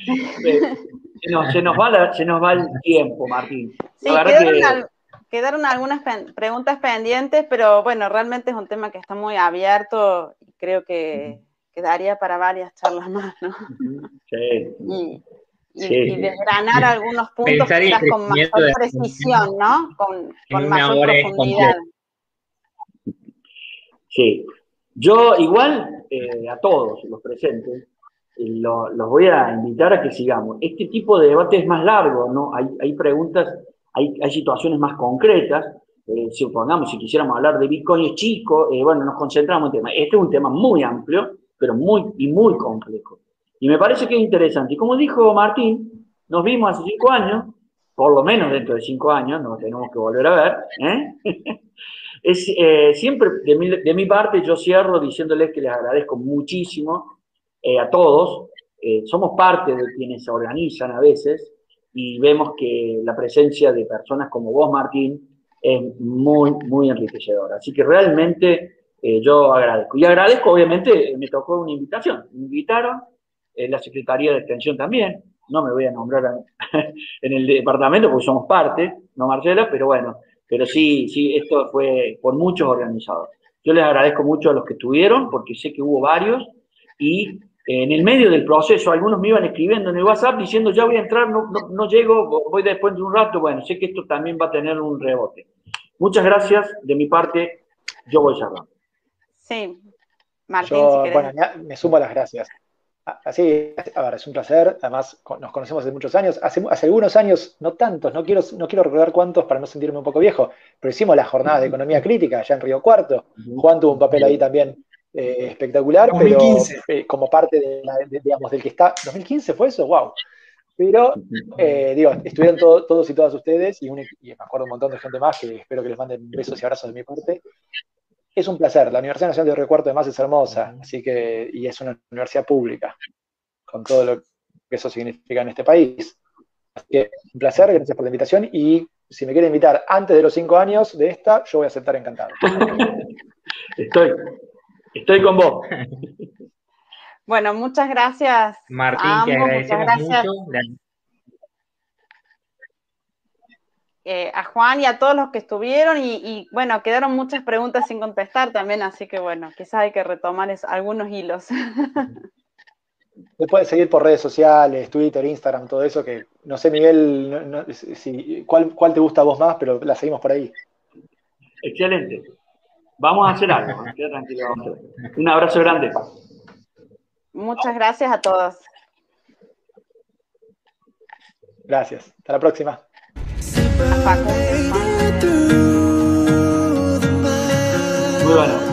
se, nos, se, nos va se nos va el tiempo, Martín. Sí, quedaron, quedaron, algunas preguntas pendientes, pero bueno, realmente es un tema que está muy abierto y creo que quedaría para varias charlas más, ¿no? Sí y, desgranar algunos puntos quizás con mayor precisión, ¿no? Con, con mayor profundidad. Sí, yo igual eh, a todos los presentes eh, los voy a invitar a que sigamos. Este tipo de debate es más largo, ¿no? Hay, hay preguntas, hay, hay, situaciones más concretas. Eh, supongamos, si quisiéramos hablar de Bitcoin es chico, bueno, nos concentramos en tema. Este es un tema muy amplio, pero muy y muy complejo. Y me parece que es interesante. Y como dijo Martín, nos vimos hace cinco años, por lo menos dentro de cinco años, nos tenemos que volver a ver. ¿eh? es, eh, siempre, de mi, parte, yo cierro diciéndoles que les agradezco muchísimo eh, a todos. somos parte de quienes se organizan a veces y vemos que la presencia de personas como vos, Martín, es muy, muy enriquecedora. Así que realmente yo agradezco. Y agradezco, obviamente, me tocó una invitación. Me invitaron la Secretaría de Extensión también, no me voy a nombrar en el departamento porque somos parte, no Marcela, pero bueno, pero sí, sí, esto fue por muchos organizados. Yo les agradezco mucho a los que estuvieron, porque sé que hubo varios, y en el medio del proceso algunos me iban escribiendo en el WhatsApp diciendo ya voy a entrar, no, no, llego, voy después de un rato, bueno, sé que esto también va a tener un rebote. Muchas gracias, de mi parte, yo voy cerrando. Sí, Martín, si Bueno, me sumo a las gracias. Así, a ver, es un placer. Además, nos conocemos hace muchos años. Hace, hace, algunos años, no tantos, no quiero, no quiero recordar cuántos para no sentirme un poco viejo, pero hicimos las jornadas de economía crítica allá en Río Cuarto. Juan tuvo un papel ahí también eh, espectacular, pero eh, como parte de, digamos, del que está. ¿2015 fue eso? ¡Wow! Pero, eh, digo, estuvieron todos y todas ustedes, y, me acuerdo un montón de gente más que espero que les manden besos y abrazos de mi parte. Es un placer. La Universidad Nacional de Río Cuarto además es hermosa, así que, y es una universidad pública, con todo lo que eso significa en este país. Así que un placer, gracias por la invitación y si me quiere invitar antes de los cinco años de esta, yo voy a aceptar encantado. Estoy, estoy con vos. Bueno, muchas gracias. Martín, te agradecemos mucho. Eh, a Juan y a todos los que estuvieron y, bueno, quedaron muchas preguntas sin contestar también, así que bueno, quizás hay que retomar algunos hilos. Me puedes seguir por redes sociales, Twitter, Instagram, todo eso, que no sé, Miguel, si, ¿cuál, ¿cuál, te gusta a vos más, pero la seguimos por ahí. Excelente. Vamos a hacer algo, tranquilo. Un abrazo grande. Muchas gracias a todos. Gracias. Hasta la próxima. Muy bueno.